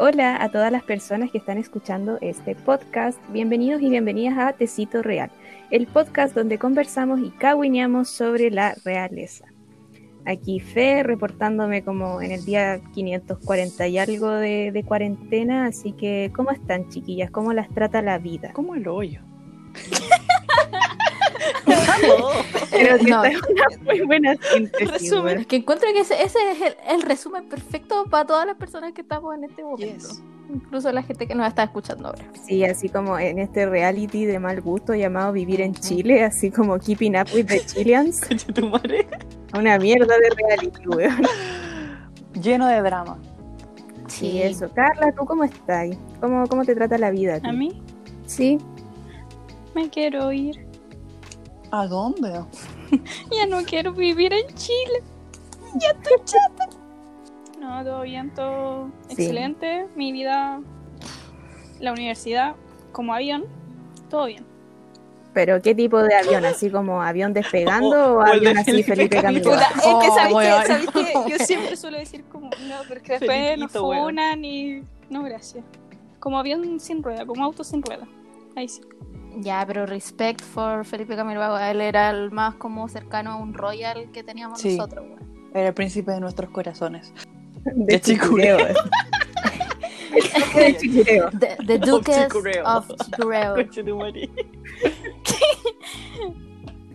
Hola a todas las personas que están escuchando este podcast. Bienvenidos y bienvenidas a Tecito Real, el podcast donde conversamos y caguineamos sobre la realeza. Aquí Fe reportándome como en el día 540 y algo de, de cuarentena, así que ¿cómo están chiquillas? ¿Cómo las trata la vida? Como el hoyo. Pero que No. esta es una muy buena síntesis, Resumen. Es que encuentro que ese, ese es el, el resumen perfecto para todas las personas que estamos en este momento. Yes. Incluso la gente que nos está escuchando ahora. Sí, así como en este reality de mal gusto llamado Vivir en Chile, así como Keeping Up with the Chileans. Tu madre. Una mierda de reality, weón. Lleno de drama. Sí, eso. Carla, ¿tú cómo estás? ¿Cómo, cómo te trata la vida? A mí Sí. me quiero ir. ¿A dónde? Ya no quiero vivir en Chile. Ya estoy chata. No, todo bien, todo Sí. excelente. Mi vida, la universidad, como avión, todo bien. ¿Pero qué tipo de avión? ¿Así como avión despegando o, O el de avión así Felipe Felipe Camilo. Puta, es que Oh, sabéis weón. que, sabéis que yo siempre suelo decir como, no, porque después nos Felipito, weón. funan y... No, gracias. Como avión sin rueda, como auto sin rueda. Ahí sí. Ya, pero respect for Felipe Camilo Vago. Él era el más como cercano a un royal que teníamos Sí. nosotros, weón. Era el príncipe de nuestros corazones. De De Chicureo. De Chicureo. The, the Duchess Chicureo. of Chicureo.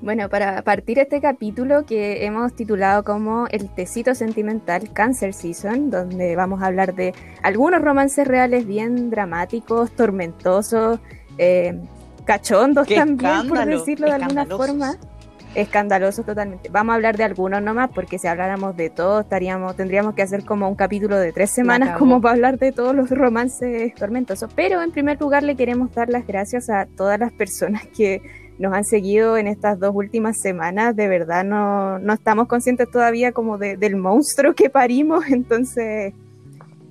Bueno, para partir este capítulo que hemos titulado como El Tecito Sentimental Cancer Season, donde vamos a hablar de algunos romances reales bien dramáticos, tormentosos, eh, cachondos Qué también, por decirlo de alguna forma. Escandalosos totalmente. Vamos a hablar de algunos nomás, porque si habláramos de todos, estaríamos, tendríamos que hacer como un capítulo de tres semanas como para hablar de todos los romances tormentosos. Pero en primer lugar le queremos dar las gracias a todas las personas que nos han seguido en estas dos últimas semanas. De verdad no, no estamos conscientes todavía como de- del monstruo que parimos. Entonces,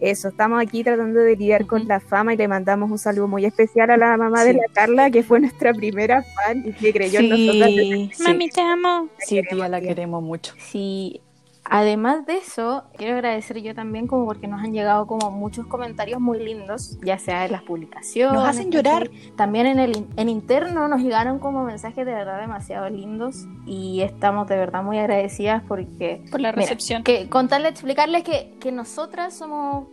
eso, estamos aquí tratando de lidiar con la fama y le mandamos un saludo muy especial a la mamá de la Carla, que fue nuestra primera fan y que creyó en Sí, Mami, te amo. sí, tía, la queremos mucho. Sí, además de eso, quiero agradecer yo también como porque nos han llegado como muchos comentarios muy lindos, ya sea en las publicaciones. Nos hacen llorar. También en el in- en interno nos llegaron como mensajes de verdad demasiado lindos y estamos de verdad muy agradecidas porque Por la Mira, recepción. que contarles, explicarles que, que nosotras somos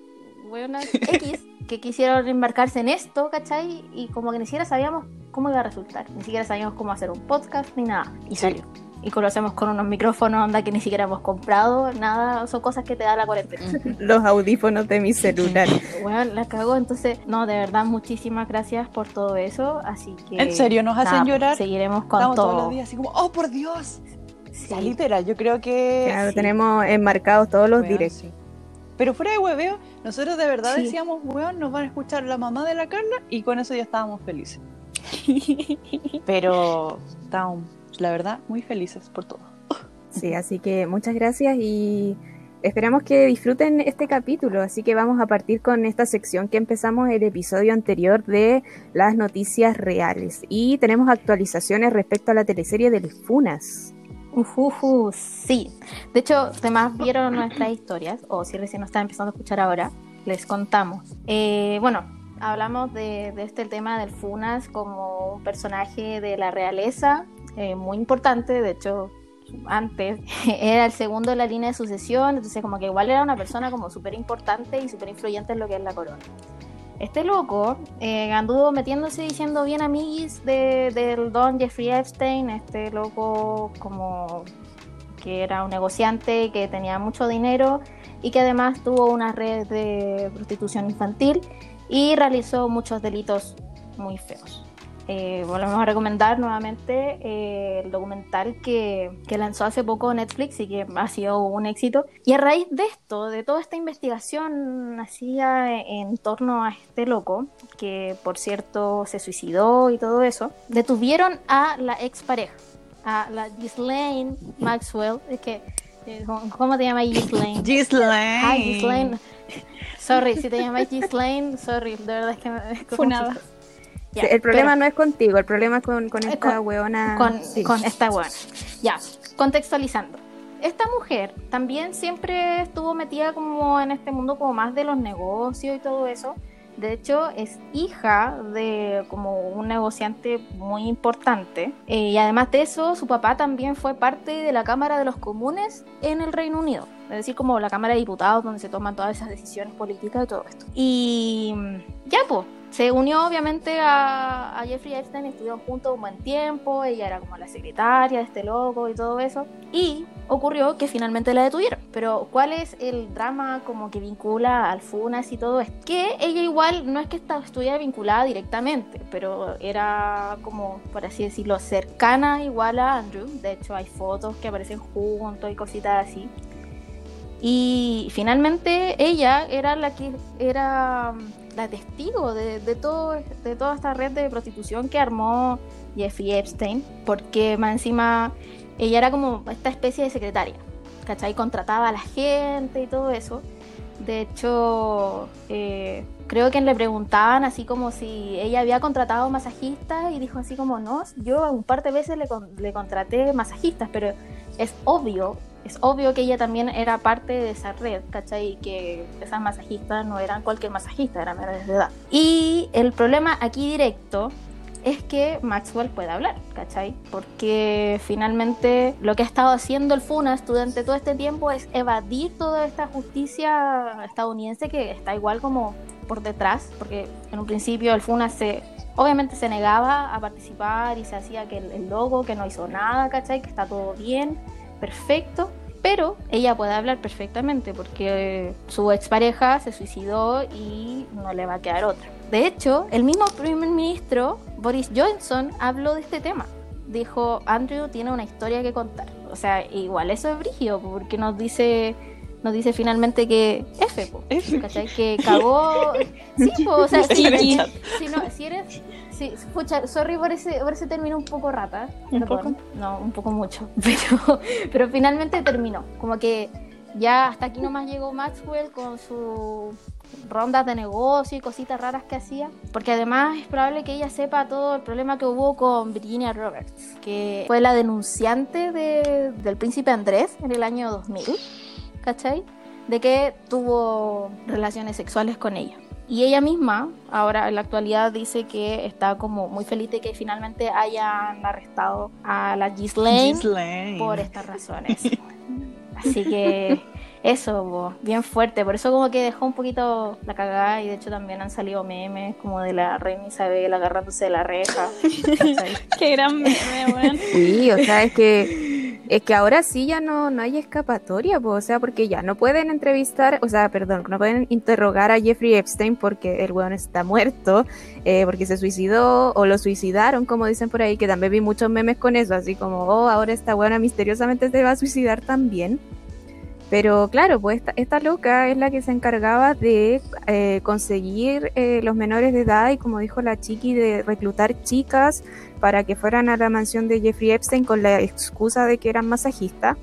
buenas X que quisieron embarcarse en esto, ¿cachai? Y como que ni siquiera sabíamos cómo iba a resultar, ni siquiera sabíamos cómo hacer un podcast ni nada. Y Sí. Y lo hacemos con unos micrófonos, onda que ni siquiera hemos comprado, nada, son cosas que te da la cuarentena. Los audífonos de mi celular. Bueno, la cagó, entonces, no, de verdad, muchísimas gracias por todo eso, así que... ¿En serio nos hacen nada, llorar? Seguiremos con Estamos todos todo. los días así como, oh, por Dios. Sí. Ya, literal, yo creo que... Claro, sí. tenemos enmarcados todos los Weón, directos. sí. Pero fuera de hueveo, nosotros de verdad Sí. decíamos, weón, nos van a escuchar la mamá de la Carla y con eso ya estábamos felices. Pero estábamos, la verdad, muy felices por todo. Sí, así que muchas gracias y esperamos que disfruten este capítulo. Así que vamos a partir con esta sección que empezamos el episodio anterior de las noticias reales. Y tenemos actualizaciones respecto a la teleserie del Funas. Ujuju, sí. De hecho, además vieron nuestras historias, o si recién nos están empezando a escuchar ahora, les contamos. Eh, bueno, hablamos de, de este tema del Funas como un personaje de la realeza eh, muy importante, de hecho antes era el segundo en la línea de sucesión, entonces como que igual era una persona como súper importante y súper influyente en lo que es la corona. Este loco eh, anduvo metiéndose diciendo bien amiguis de, del don Jeffrey Epstein, este loco como que era un negociante que tenía mucho dinero y que además tuvo una red de prostitución infantil y realizó muchos delitos muy feos. Eh, volvemos a recomendar nuevamente eh, el documental que, que lanzó hace poco Netflix y que ha sido un éxito. Y a raíz de esto, de toda esta investigación hacía en torno a este loco, que por cierto se suicidó y todo eso, detuvieron a la expareja, a la Ghislaine Maxwell. Es que, eh, ¿cómo te llamas Ghislaine? Gislaine. Ay, Ghislaine. Sorry, si te llamáis Ghislaine, sorry, de verdad es que me... Funada. Ya, el problema pero- no es contigo, el problema es con, con esta con- weona. con, sí. con esta buena. Ya, contextualizando. esta mujer también siempre estuvo metida como en este mundo como más de los negocios y todo eso. De hecho, es hija de como un negociante muy importante. Eh, y además de eso, su papá también fue parte de la Cámara de los Comunes en el Reino Unido. Es decir, como la Cámara de Diputados donde se toman todas esas decisiones políticas y todo esto. Y ya, pues, se unió obviamente a, Jeffrey Epstein, estuvieron juntos un buen tiempo, ella era como la secretaria de este loco y todo eso. Y ocurrió que finalmente la detuvieron. Pero ¿cuál es el drama como que vincula al FUNAS y todo esto? Que ella igual no es que estuviera vinculada directamente, pero era como, por así decirlo, cercana igual a Andrew. De hecho hay fotos que aparecen juntos y cositas así. Y finalmente ella era la que era la testigo de, todo, de toda esta red de prostitución que armó Jeffrey Epstein, porque más encima ella era como esta especie de secretaria, ¿cachai? Contrataba a la gente y todo eso. De hecho, eh, creo que le preguntaban así como si ella había contratado masajistas y dijo así como, no, yo un par de veces le, le contraté masajistas, pero es obvio es obvio que ella también era parte de esa red, ¿cachai? Que esas masajistas no eran cualquier masajista, eran menores de edad. Y el problema aquí directo es que Maxwell puede hablar, ¿cachai? Porque finalmente lo que ha estado haciendo el FUNAS durante todo este tiempo es evadir toda esta justicia estadounidense que está igual como por detrás, porque en un principio el FUNAS se obviamente se negaba a participar y se hacía que el, logo, que no hizo nada, ¿cachai? Que está todo bien perfecto, pero ella puede hablar perfectamente porque su expareja se suicidó y no le va a quedar otra. De hecho, el mismo primer ministro, Boris Johnson, habló de este tema. Dijo, Andrew tiene una historia que contar. O sea, igual eso es brigio, porque nos dice nos dice finalmente que F, ¿cachai? Que cagó. Sí, o sea, si, no, si eres Sí, escucha, sorry por ese, por ese término un poco rata. ¿Un poco? No, un poco mucho. Pero, pero finalmente terminó. Como que ya hasta aquí nomás llegó Maxwell con sus rondas de negocio y cositas raras que hacía. Porque además es probable que ella sepa todo el problema que hubo con Virginia Roberts, que fue la denunciante de, del príncipe Andrés en el año 2000, ¿cachai? De que tuvo relaciones sexuales con ella. Y ella misma, ahora en la actualidad, dice que está como muy feliz de que finalmente hayan arrestado a la Ghislaine, por estas razones. Así que eso, bien fuerte. Por eso como que dejó un poquito la cagada y de hecho también han salido memes como de la reina Isabel agarrándose de la reja. Qué gran meme, bueno. Sí, o sea, es que es que ahora sí ya no, no hay escapatoria, o sea, porque ya no pueden entrevistar, o sea, perdón, no pueden interrogar a Jeffrey Epstein porque el weón está muerto, eh, porque se suicidó o lo suicidaron, como dicen por ahí, que también vi muchos memes con eso, así como, oh, ahora esta weona misteriosamente se va a suicidar también. Pero claro, pues esta, loca es la que se encargaba de eh, conseguir eh, los menores de edad y como dijo la chiqui, de reclutar chicas para que fueran a la mansión de Jeffrey Epstein con la excusa de que eran masajistas.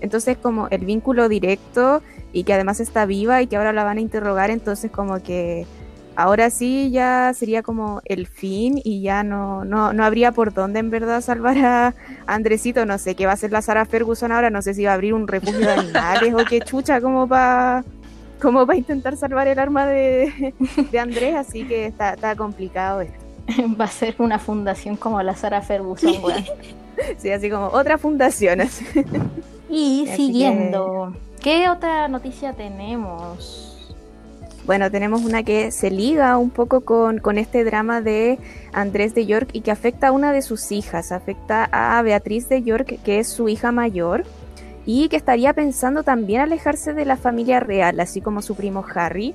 Entonces como el vínculo directo y que además está viva y que ahora la van a interrogar, entonces como que ahora sí ya sería como el fin y ya no, no, no habría por dónde en verdad salvar a Andresito. No sé qué va a hacer la Sara Ferguson ahora, no sé si va a abrir un refugio de animales o qué chucha, como para como para intentar salvar el arma de, de Andrés, así que está complicado esto. Va a ser una fundación como la Sara Ferguson, sí, así como otra fundación. Y siguiendo, ¿qué otra noticia tenemos? Bueno, tenemos una que se liga un poco con, con, este drama de Andrés de York y que afecta a una de sus hijas, afecta a Beatriz de York, que es su hija mayor, y que estaría pensando también alejarse de la familia real, así como su primo Harry.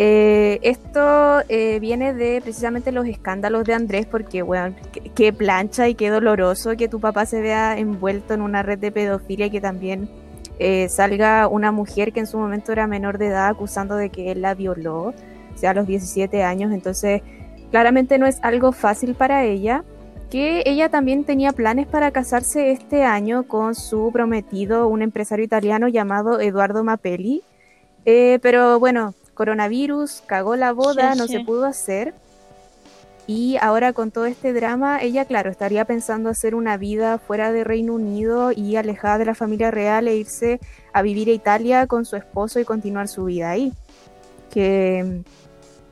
Eh, esto eh, viene de precisamente los escándalos de Andrés, porque, bueno, qué plancha y qué doloroso que tu papá se vea envuelto en una red de pedofilia y que también eh, salga una mujer que en su momento era menor de edad acusando de que él la violó, o sea, a los 17 años, entonces claramente no es algo fácil para ella, que ella también tenía planes para casarse este año con su prometido, un empresario italiano llamado Eduardo Mapelli, eh, pero bueno, coronavirus, cagó la boda, no se pudo hacer. Y ahora con todo este drama, ella, claro, estaría pensando hacer una vida fuera de Reino Unido y alejada de la familia real e irse a vivir a Italia con su esposo y continuar su vida ahí. Que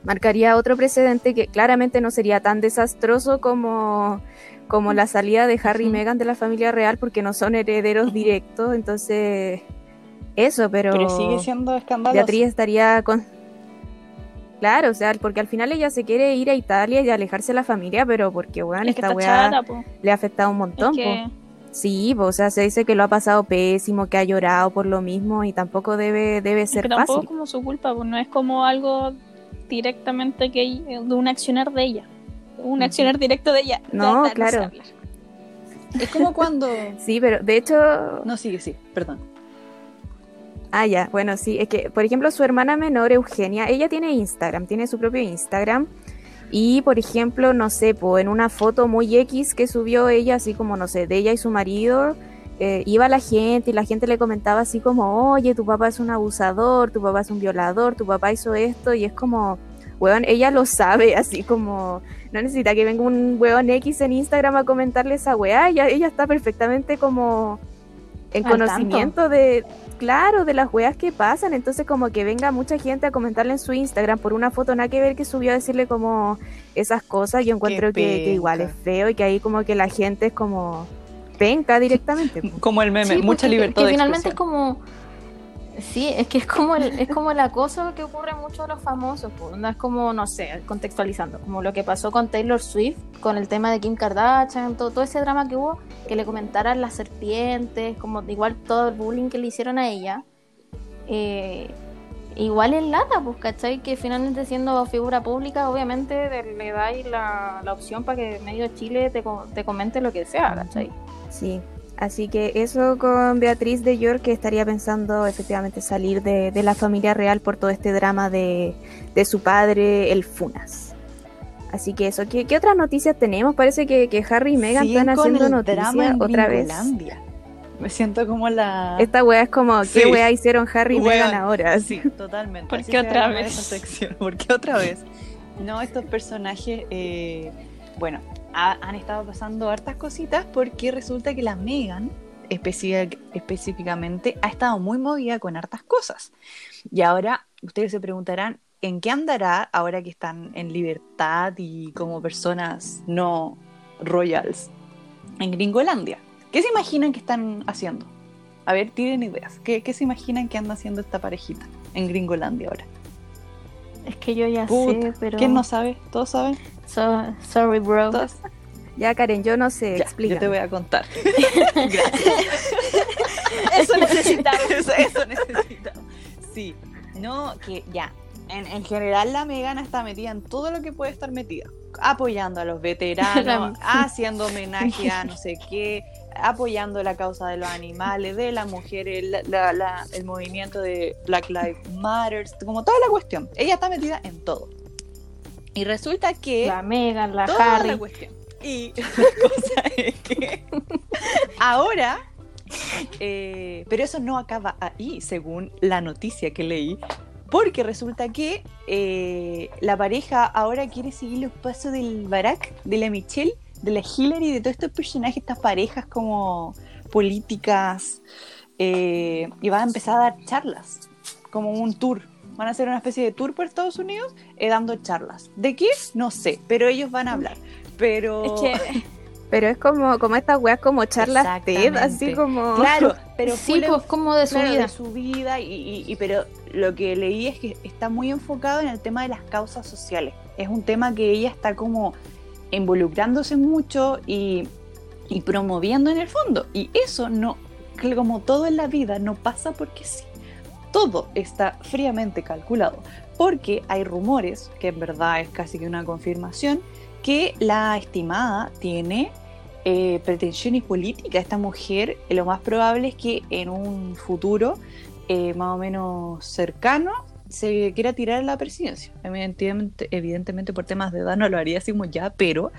marcaría otro precedente que claramente no sería tan desastroso como, como la salida de Harry y Meghan de la familia real porque no son herederos directos. Entonces, eso, pero, Pero sigue siendo escandaloso. Beatriz estaría con... Claro, o sea, porque al final ella se quiere ir a Italia y alejarse de la familia, pero porque, bueno, Es que esta weá le ha afectado un Es montón. po. que Sí, po, o sea, se dice que lo ha pasado pésimo, que ha llorado por lo mismo y tampoco debe, debe Es ser que tampoco fácil. es como su culpa, pues no es como algo directamente que ella- de un accionar de ella. Un accionar directo de ella. No, ya, claro. Es como cuando... Sí, pero de hecho, No, sigue, sí, perdón. Ah, ya, bueno, sí, es que, por ejemplo, su hermana menor, Eugenia, ella tiene Instagram, tiene su propio Instagram. Y, por ejemplo, no sé, po, en una foto muy X que subió ella, así como, no sé, de ella y su marido, eh, iba la gente y la gente le comentaba así como, oye, tu papá es un abusador, tu papá es un violador, tu papá hizo esto, y es como, weón, ella lo sabe, así como, no necesita que venga un weón X en Instagram a comentarle esa weá, ella, ella está perfectamente como en Al conocimiento de, claro, de las weas que pasan, entonces como que venga mucha gente a comentarle en su Instagram por una foto nada que ver que subió a decirle como esas cosas, yo encuentro que, que igual es feo y que ahí como que la gente es como penca directamente. Como el meme, Sí, mucha libertad que de finalmente es como sí es que es como el, es como el acoso que ocurre mucho a los famosos pues, es como no sé contextualizando como lo que pasó con Taylor Swift con el tema de Kim Kardashian todo, todo ese drama que hubo que le comentaran las serpientes como igual todo el bullying que le hicieron a ella eh, igual en lata pues ¿cachai? que finalmente siendo figura pública obviamente le dais la, la opción para que medio Chile te, te comente lo que sea ¿cachai? Sí, así que eso con Beatriz de York que estaría pensando efectivamente salir de, de la familia real por todo este drama de, de su padre, el Funas. Así que eso, ¿qué, qué otras noticias tenemos? Parece que, que Harry y Meghan Siguen están con haciendo el drama noticias en otra vez. Me siento como la... Esta wea es como, ¿qué Sí. wea hicieron Harry y Meghan ahora? Sí, totalmente. ¿Por qué otra vez? sección. ¿Por qué otra vez? No, estos personajes, eh, bueno, ha- han estado pasando hartas cositas porque resulta que la Megan, específicamente, ha estado muy movida con hartas cosas. Y ahora ustedes se preguntarán, ¿en qué andará ahora que están en libertad y como personas no royals en Gringolandia? ¿Qué se imaginan que están haciendo? A ver, tiren ideas. ¿Qué, qué se imaginan que anda haciendo esta parejita en Gringolandia ahora? es que yo ya Puta, sé pero ¿Quién no sabe? ¿Todos saben? So- sorry bro. Ya, Karen, yo no sé, explica. yo te voy a contar. Eso necesitaba. eso, eso necesitamos. Sí, no, que ya. En, en general la Megana está metida en todo lo que puede estar metida. Apoyando a los veteranos, haciendo homenaje a no sé qué, apoyando la causa de los animales, de las mujeres, la- la- la- el movimiento de Black Lives Matter, como toda la cuestión. Ella está metida en todo. Y resulta que la Megan la Harry la. Y la cosa es que ahora, eh, pero eso no acaba ahí, según la noticia que leí, porque resulta que eh, la pareja ahora quiere seguir los pasos del Barack, de la Michelle, de la Hillary, de todos estos personajes, estas parejas como políticas, eh, y van a empezar a dar charlas, como un tour. Van a hacer una especie de tour por Estados Unidos eh, dando charlas. ¿De qué? No sé, pero ellos van a hablar. Pero Es que Pero es como, como estas weas como charlas TED, así como... Claro, pero sí pues como de su claro, vida de su vida y, y- y- pero lo que leí es que está muy enfocado en el tema de las causas sociales. Es un tema que ella está como involucrándose mucho y, y promoviendo en el fondo. Y eso no, como todo en la vida, no pasa porque sí. Todo está fríamente calculado. Porque hay rumores, que en verdad es casi que una confirmación, que la estimada tiene eh, pretensiones políticas. Esta mujer, eh, lo más probable es que en un futuro eh, más o menos cercano se quiera tirar a la presidencia. Evidentemente, por temas de edad no lo haría así como ya, pero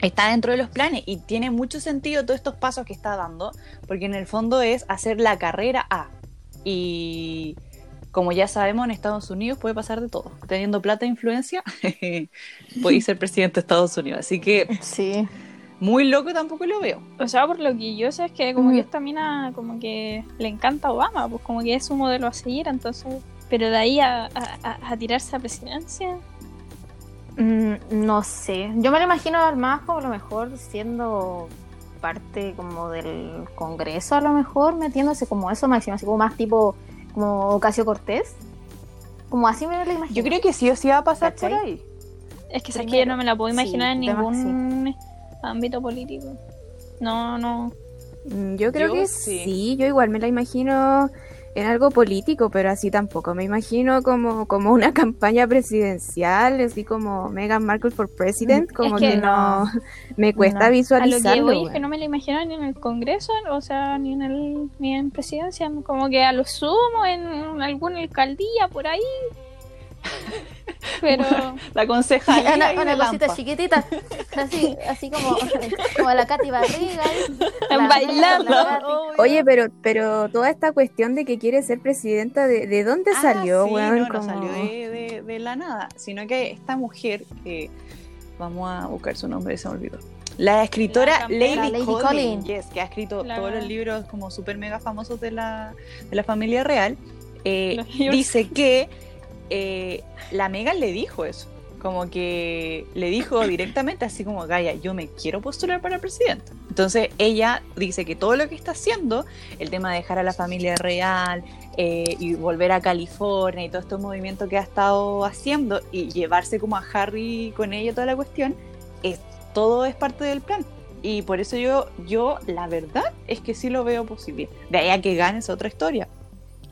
está dentro de los planes y tiene mucho sentido todos estos pasos que está dando, porque en el fondo es hacer la carrera A. Y, como ya sabemos, en Estados Unidos puede pasar de todo. Teniendo plata e influencia, puede ser presidente de Estados Unidos. Así que Sí. muy loco tampoco lo veo. O sea, por lo que yo sé es que como Mm. que esta mina como que le encanta a Obama, pues como que es su modelo a seguir, entonces... Pero de ahí a, a- a- a tirarse a presidencia... Mm, no sé. Yo me lo imagino más como a lo mejor siendo parte como del Congreso, a lo mejor metiéndose como eso máximo, así como más tipo como Ocasio Cortés. Como así me lo imagino. Yo creo que sí o sí va a pasar ¿Cachai? por ahí. Es que sabes que Primero, yo no me la puedo sí, imaginar en ningún ámbito político. No, no. Yo creo Yo que sí. sí. yo igual me la imagino en algo político, pero así tampoco. Me imagino como, como una campaña presidencial, así como Meghan Markle for President, como que que, no, me cuesta no. A lo que visualizarlo. voy es que no me la imagino ni en el Congreso, o sea, ni en el ni en presidencia, como que a lo sumo en alguna alcaldía por ahí. Pero La concejalía una, una cosita Lampa. chiquitita, así, así como, como la Katy Barriga. la- bailando. la. Oye, pero, pero toda esta cuestión de que quiere ser presidenta, ¿de, de dónde Ah, salió, sí, weón? no, no salió de, de- de la nada, sino que esta mujer, que vamos a buscar su nombre, se me olvidó. La escritora La. Lady, Lady Collin, Collin. yes, que ha escrito La- todos los libros como súper mega famosos de la, de la familia real, eh, dice que eh, la Megan le dijo eso. Como que le dijo directamente, así como, Gaia, yo me quiero postular para presidente. Entonces ella dice que todo lo que está haciendo, el tema de dejar a la familia real eh, y volver a California y todo este movimiento que ha estado haciendo y llevarse como a Harry con ella toda la cuestión, es, todo es parte del plan. Y por eso yo, yo, la verdad es que sí lo veo posible. De ahí a que gane es otra historia.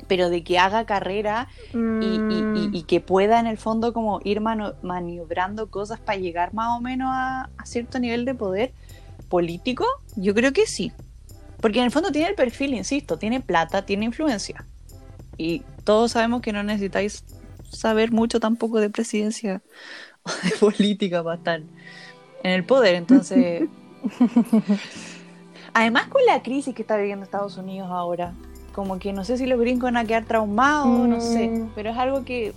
Pero de que haga carrera y- Mm, y- y que pueda en el fondo como ir mano- maniobrando cosas para llegar más o menos a, a cierto nivel de poder político, yo creo que sí. Porque en el fondo tiene el perfil, insisto, tiene plata, tiene influencia. Y todos sabemos que no necesitáis saber mucho tampoco de presidencia o de política para estar en el poder. Entonces, además con la crisis que está viviendo Estados Unidos ahora, como que no sé si los gringos van a quedar traumados, no sé, Mm. pero es algo que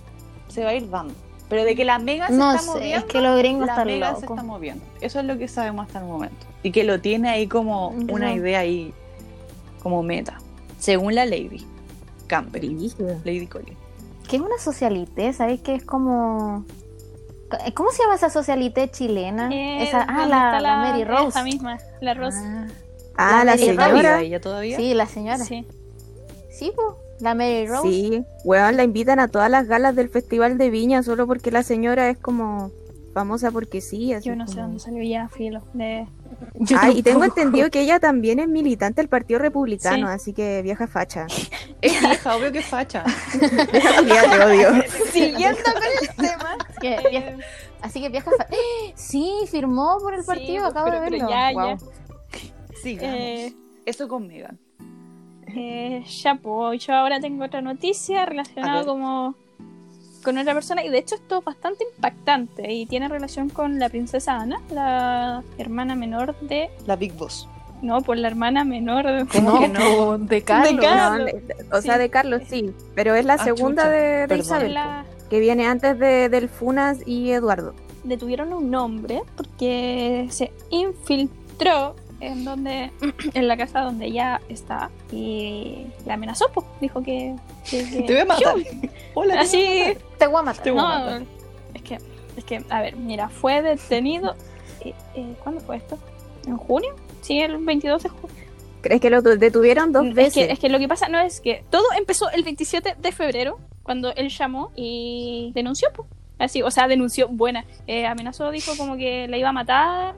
se va a ir dando. Pero de que la mega se No está sé, moviendo, es que los gringos la están mega se locos. está moviendo. Eso es lo que sabemos hasta el momento. Y que lo tiene ahí como una idea ahí, como meta. Según la Lady Campbell, brígido. Lady Collins. Que es una socialité, ¿sabes? Que es como. ¿Cómo se llama esa socialité chilena? eh, esa, ah, ¿dónde la, está la Mary Rose. Esa misma, la Rose. Ah, Ah, la Mary ¿está Rose. viva señora. ella todavía? Sí, la señora. Sí, Sí. pues. La Mary Rose. Sí, weón, la invitan a todas las galas del Festival de Viña solo porque la señora es como famosa porque sí. Así Yo no sé dónde salió ya, filo. De... Yo Ah, y tengo entendido que ella también es militante del Partido Republicano, Sí. así que vieja facha. Es vieja, obvio que es facha. Ya te odio. Siguiendo con el tema. Así que vieja, así que vieja fa- ¡Eh! Sí, firmó por el Sí, partido, pues, acabo pero- de pero verlo. ya, Guau. Sigamos. Eh, Eso con Megan. Eh, ya, pues yo ahora tengo otra noticia A relacionada como con otra persona y de hecho esto es bastante impactante y tiene relación con la princesa Ana, la hermana menor de... La Big Boss. No, pues la hermana menor de... ¿Cómo no, que no? po, de Carlos. De Carlos. No, de- o sea, Sí. de Carlos sí, pero es la Ah, segunda chucha, de. Isabel, la- que viene antes de, del Funas y Eduardo. detuvieron a un hombre porque se infiltró en donde en la casa donde ella está y la amenazó, pues dijo que, que- que- Te voy a matar. Hola, te así voy a matar. Te voy a matar. Te voy a No, matar. es que, es que, a ver, mira, fue detenido. eh, eh, ¿Cuándo fue esto? ¿En junio? Sí, el 22 de junio. ¿Crees que lo tu- detuvieron dos Es veces? que, es que lo que pasa no es que todo empezó el 27 de febrero, cuando él llamó y denunció, pues. Así, o sea, denunció, buena. Eh, amenazó, dijo como que la iba a matar,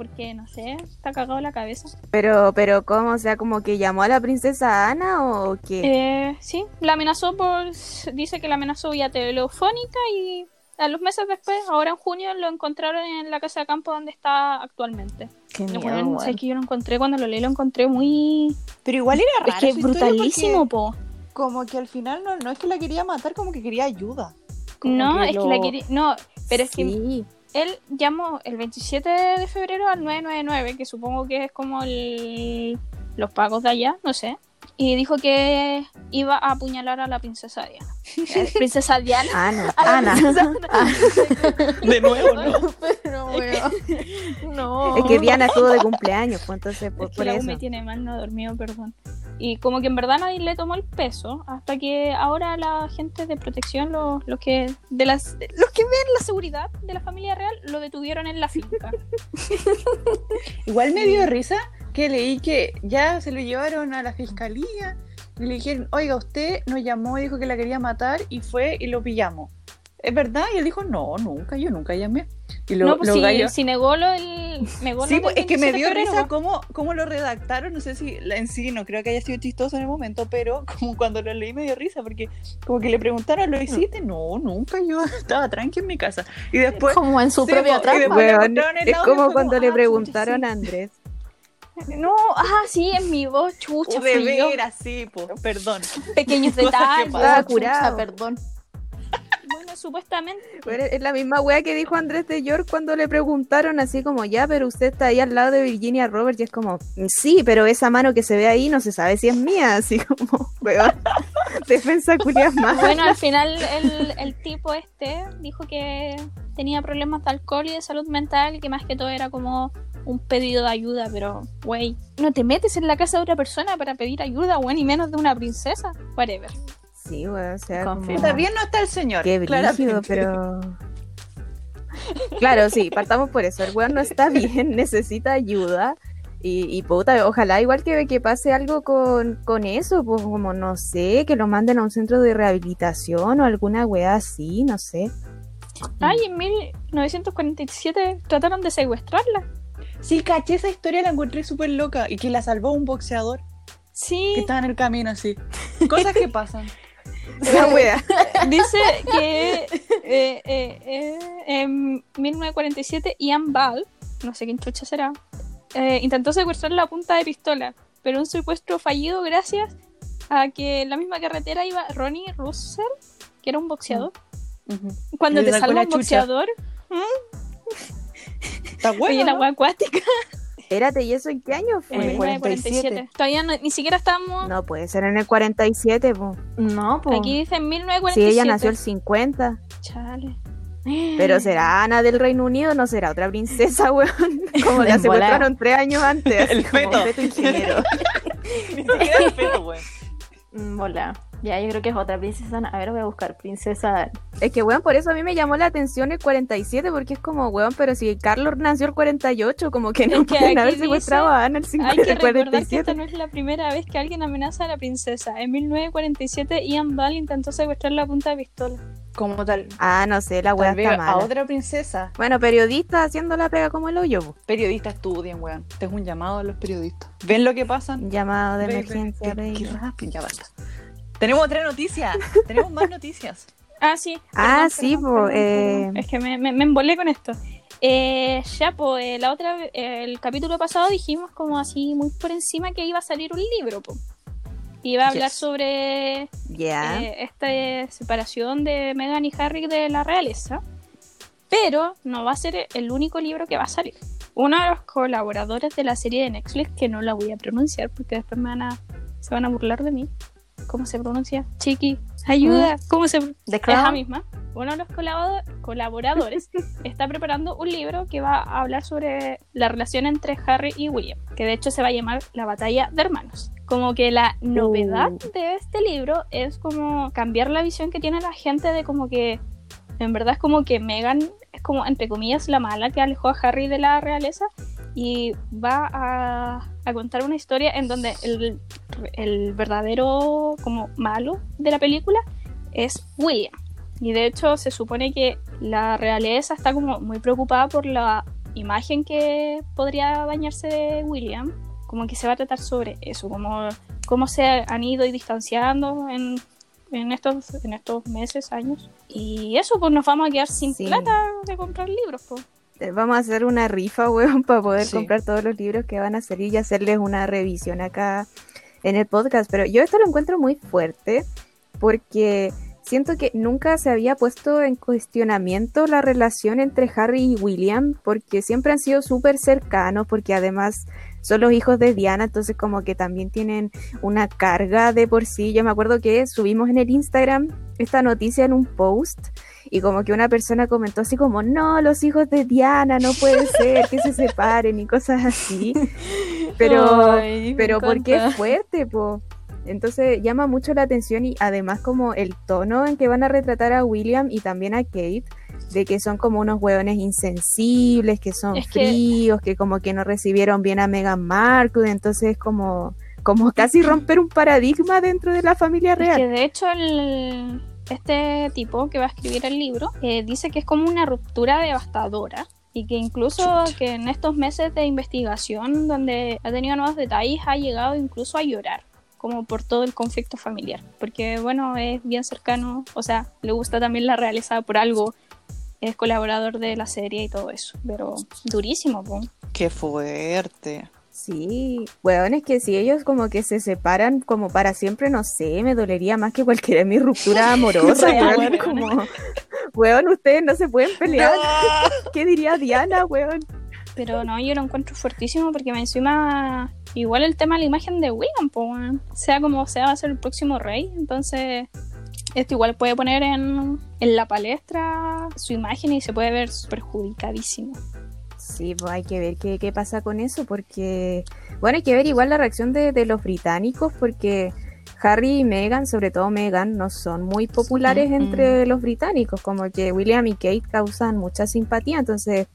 porque no sé, está cagado la cabeza. Pero, pero ¿cómo? O sea, como que llamó a la princesa Ana o qué? Eh, sí, la amenazó por. Dice que la amenazó vía telefónica y a los meses después, ahora en junio, lo encontraron en la casa de campo donde está actualmente. Qué miedo, weón. sé que yo lo encontré cuando lo leí, lo encontré muy. Pero igual era raro. Es que brutalísimo, po. Como que al final no, no es que la quería matar, como que quería ayuda. Como No, es lo- que la quería. No, pero es que Sí. Él llamó el 27 de febrero al 999, que supongo que es como el- los pagos de allá, no sé. Y dijo que iba a apuñalar a la princesa Diana. Princesa Diana. Ana. Ana. De nuevo, ¿no? Pero, weón. No. Es que Diana estuvo de cumpleaños, pues entonces por, Es que por la U eso. me tiene mal, no he dormido, perdón. Y como que en verdad nadie le tomó el peso, hasta que ahora la gente de protección, los, los que de las de- los que ven la seguridad de la familia real, lo detuvieron en la finca. Igual me dio risa que leí que ya se lo llevaron a la fiscalía y le dijeron, oiga, usted nos llamó y dijo que la quería matar y fue y lo pillamos. ¿Es verdad? Y él dijo, no, nunca, yo nunca llamé. Y lo, no, pues los si, gallos- si negó lo el negó Sí, pues, es que me 27 de dio febrero, risa cómo, cómo lo redactaron, no sé si la- en sí, no creo que haya sido chistoso en el momento, pero como cuando lo leí me dio risa, porque como que le preguntaron, ¿lo hiciste? No, nunca, yo estaba tranqui en mi casa. Y después... Como en su Sí, propia trampa. es como cuando como, le ah, preguntaron a Andrés. No, ah, sí, en mi voz, chucha, de veras, sí, po, perdón. Pequeños detalles. curado. perdón. Bueno, supuestamente. Pero es la misma wea que dijo Andrés de York cuando le preguntaron así como, ya, pero usted está ahí al lado de Virginia Roberts y es como, sí, pero esa mano que se ve ahí no se sabe si es mía, así como, weón, defensa culias más. Bueno, al final el, el tipo este dijo que tenía problemas de alcohol y de salud mental y que más que todo era como un pedido de ayuda, pero, güey, no te metes en la casa de otra persona para pedir ayuda, güey, ni menos de una princesa, whatever. Sí, weón, o sea, como... Bien no está el señor. Qué brígido, pero... Claro, sí, partamos por eso. El weón no está bien, necesita ayuda. Y, y puta, ojalá igual que, que pase algo con, con eso, pues como no sé, que lo manden a un centro de rehabilitación o alguna weá así, no sé. Ay, en 1947 trataron de secuestrarla. Sí, caché esa historia, la encontré súper loca y que la salvó un boxeador Sí, que estaba en el camino así. Cosas que pasan. Esa weá. dice que eh, eh, eh, en 1947 Ian Ball, no sé quién chucha será, eh, intentó secuestrar la punta de pistola, pero un secuestro fallido gracias a que en la misma carretera iba Ronnie Russell, que era un boxeador. Cuando Le te salva la un chucha. boxeador, Está bueno. oye, la ¿no? agua acuática. Espérate, ¿y eso en qué año En fue? el 1947. Todavía no- ni siquiera estamos. No puede ser en el 47, po. No, pues. Aquí dice en Si 1947. ella nació el 50. Chale. Pero será Ana del Reino Unido, no será otra princesa, weón. Como la En secuestraron tres años antes. El así como feto. feto ingeniero. Ni siquiera el feto, güey. Mm, Bola. Ya, yo creo que es otra princesa. A ver, voy a buscar princesa. Es que, weón, por eso a mí me llamó la atención el 47, porque es como, weón, pero si Carlos nació el 48, como que no Es que pueden haber dice- secuestrado a Ana el, 50, Hay que el recordar que 47. esta no es la primera vez que alguien amenaza a la princesa. En 1947, Ian Ball intentó secuestrar la punta de pistola. Como tal. Ah, no sé, la weá está a mala. otra princesa. Bueno, periodista haciendo la pega como el hoyo. Periodistas estudien, weón. Tengo un llamado a los periodistas. ¿Ven lo que pasan? llamado de Ve, emergencia, ve, Qué rápido, ya basta. Tenemos otra noticia. Tenemos más noticias. Ah, sí. Ah, perdón, sí, perdón, po, perdón, eh. Es que me, me, me embolé con esto. Eh, ya, pues, la otra, eh, el capítulo pasado dijimos como así muy por encima que iba a salir un libro, po. Iba a hablar Yes. sobre Ya. eh, esta separación de Meghan y Harry de la realeza, pero no va a ser el único libro que va a salir. Uno de los colaboradores de la serie de Netflix, que no la voy a pronunciar porque después me van a, se van a burlar de mí. ¿Cómo se pronuncia? Chiqui, ayuda. ¿Cómo se The es la Crown. misma. Uno de los colabor- colaboradores está preparando un libro que va a hablar sobre la relación entre Harry y William, que de hecho se va a llamar La batalla de hermanos. Como que la novedad Uh. de este libro es como cambiar la visión que tiene la gente de como que en verdad es como que Meghan es como entre comillas la mala que alejó a Harry de la realeza y va a, a contar una historia en donde el, el verdadero como malo de la película es William. Y de hecho se supone que la realeza está como muy preocupada por la imagen que podría dañarse de William. Como que se va a tratar sobre eso, como cómo se han ido distanciando en, en estos, en estos meses, años. Y eso, pues nos vamos a quedar sin Sí. plata de comprar libros. Pues. Eh, Vamos a hacer una rifa, weón, para poder Sí. comprar todos los libros que van a salir y hacerles una revisión acá en el podcast. Pero yo esto lo encuentro muy fuerte porque siento que nunca se había puesto en cuestionamiento la relación entre Harry y William, porque siempre han sido súper cercanos, porque además son los hijos de Diana, entonces como que también tienen una carga de por sí. Yo me acuerdo que subimos en el Instagram esta noticia en un post y como que una persona comentó así como, no, los hijos de Diana, no puede ser que se separen y cosas así. Pero, Ay, pero porque es fuerte, po. Entonces llama mucho la atención y además como el tono en que van a retratar a William y también a Kate, de que son como unos hueones insensibles, que son Es fríos, que... como que no recibieron bien a Meghan Markle, entonces como, como casi romper un paradigma dentro de la familia Es real. que de hecho el- este tipo que va a escribir el libro eh, dice que es como una ruptura devastadora y que incluso que en estos meses de investigación donde ha tenido nuevos detalles ha llegado incluso a llorar como por todo el conflicto familiar porque bueno es bien cercano o sea le gusta también la realeza por algo es colaborador de la serie y todo eso pero durísimo po. Qué fuerte. Sí, weón, es que si ellos como que se separan como para siempre, no sé, me dolería más que cualquiera de mis rupturas amorosas, Real, weón, como, weón, ustedes no se pueden pelear, ¿qué diría Diana, weón? Pero no, yo lo encuentro fuertísimo porque me encima igual el tema de la imagen de William, po, weón. sea como sea, va a ser el próximo rey, entonces esto igual puede poner en, en la palestra su imagen y se puede ver perjudicadísimo. Sí, pues hay que ver qué, qué pasa con eso, porque, bueno, hay que ver igual la reacción de, de los británicos, porque Harry y Meghan, sobre todo Meghan, no son muy populares Mm, entre los británicos, como que William y Kate causan mucha simpatía, entonces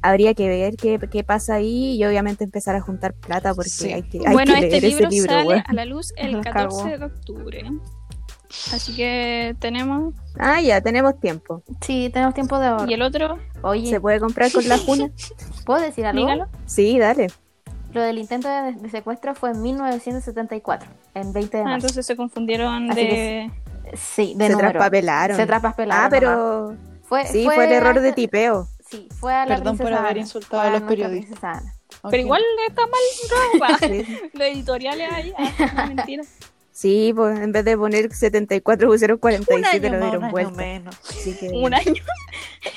habría que ver qué, qué pasa ahí y obviamente empezar a juntar plata, porque Sí. hay que, hay bueno, que este leer libro, ese libro, sale a la luz el Nos 14 cagó. de octubre. Así que tenemos. Ah, ya, tenemos tiempo. Sí, tenemos tiempo de ahora. Y el otro, Oye, ¿Se puede comprar con la Juna? ¿puedo decir algo? dígalo. Sí, dale. Lo del intento de, de secuestro fue en 1974, en 20 de Ah, marzo. entonces se confundieron Así de. que Sí, de Se número. traspapelaron. Se traspapelaron. Ah, pero Fue, sí, fue el error de tipeo. Sí, fue a la Perdón por haber Ana. insultado Fue a los periodistas. Pero igual está mal ropa. Sí. Los editoriales ahí. ah, no, mentira. Sí, pues en vez de poner 74 pusieron Un 47 año lo dieron vuelta. menos. Así que, Un año.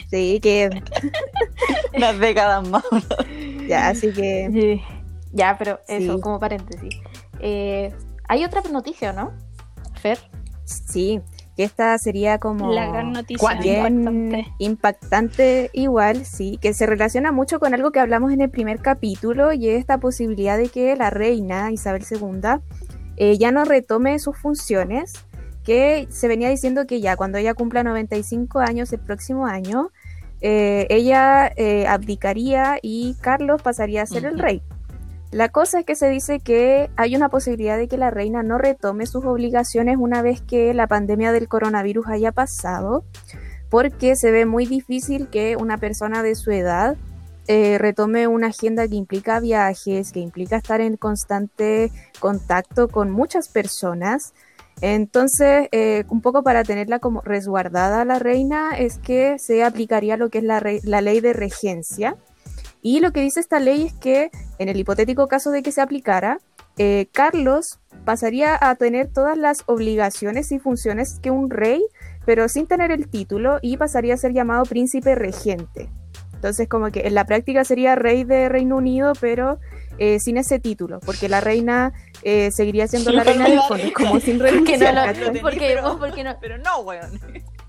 sí, que Unas décadas más. ya, así que Sí. Ya, pero eso, Sí. como paréntesis. Eh, Hay otra noticia, ¿no? Fer. sí, que esta sería como La gran noticia. Bien impactante. impactante igual, sí, que se relaciona mucho con algo que hablamos en el primer capítulo y es esta posibilidad de que la reina Isabel II eh, ya no retome sus funciones, que se venía diciendo que ya cuando ella cumpla 95 años el próximo año, eh, ella eh, abdicaría y Carlos pasaría a ser el rey. La cosa es que se dice que hay una posibilidad de que la reina no retome sus obligaciones una vez que la pandemia del coronavirus haya pasado, porque se ve muy difícil que una persona de su edad eh, retome una agenda que implica viajes, que implica estar en constante contacto con muchas personas. Entonces, eh, un poco para tenerla como resguardada la reina es que se aplicaría lo que es la ley de regencia. Y lo que dice esta ley es que en el hipotético caso de que se aplicara, eh, Carlos pasaría a tener todas las obligaciones y funciones que un rey, pero sin tener el título y pasaría a ser llamado príncipe regente. Entonces como que en la práctica sería rey de Reino Unido, pero eh, sin ese título, porque la reina eh, seguiría siendo la reina del fondo, como sin Porque renunciar. no ¿cachai? porque- pero, porque no- pero no, weón.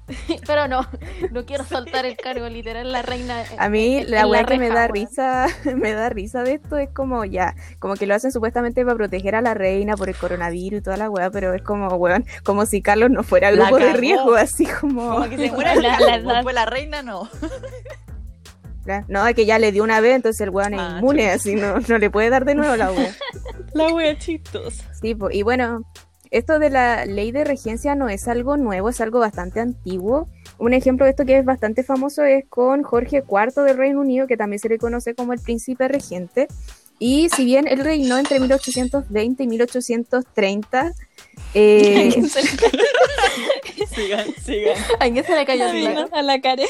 Pero no, no quiero soltar el cargo, literal, la reina. eh, A mí en- la weá que me da risa, me da risa de esto es como ya, como que lo hacen supuestamente para proteger a la reina por el coronavirus y toda la weá, pero es como weón, como si Carlos no fuera grupo de riesgo, así como Como que se muera La- la, la la, edad. pues la reina no. No, es que ya le dio una vez, entonces el weón es Ah, inmune, así no, no le puede dar de nuevo la weá. La wea chistosa. Sí, y bueno, esto de la ley de regencia no es algo nuevo, es algo bastante antiguo. Un ejemplo de esto que es bastante famoso es con Jorge IV del Reino Unido, que también se le conoce como el príncipe regente. Y si bien él reinó entre 1820 y 1830, eh, Sigan, sigan. ¿A quién se le cayó el a la cara.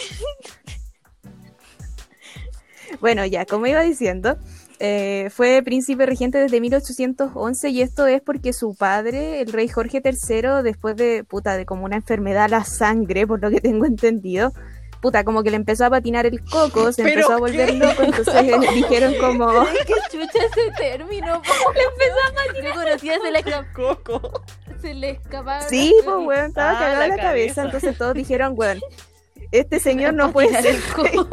bueno, ya, como iba diciendo, eh, fue príncipe regente desde 1811 y esto es porque su padre, el rey Jorge III, después de, puta, de como una enfermedad a la sangre, por lo que tengo entendido, puta, como que le empezó a patinar el coco, se ¿Pero empezó a volver qué? loco, entonces dijeron como, ¿Qué chucha ese término? po? Le empezó a Yo conocía ese, la- Coco. se le escapaba. Sí, pues, weón, estaba Ah, cagada la la, cabeza. cabeza. Entonces todos dijeron, weón, este señor no puede ser. el coco.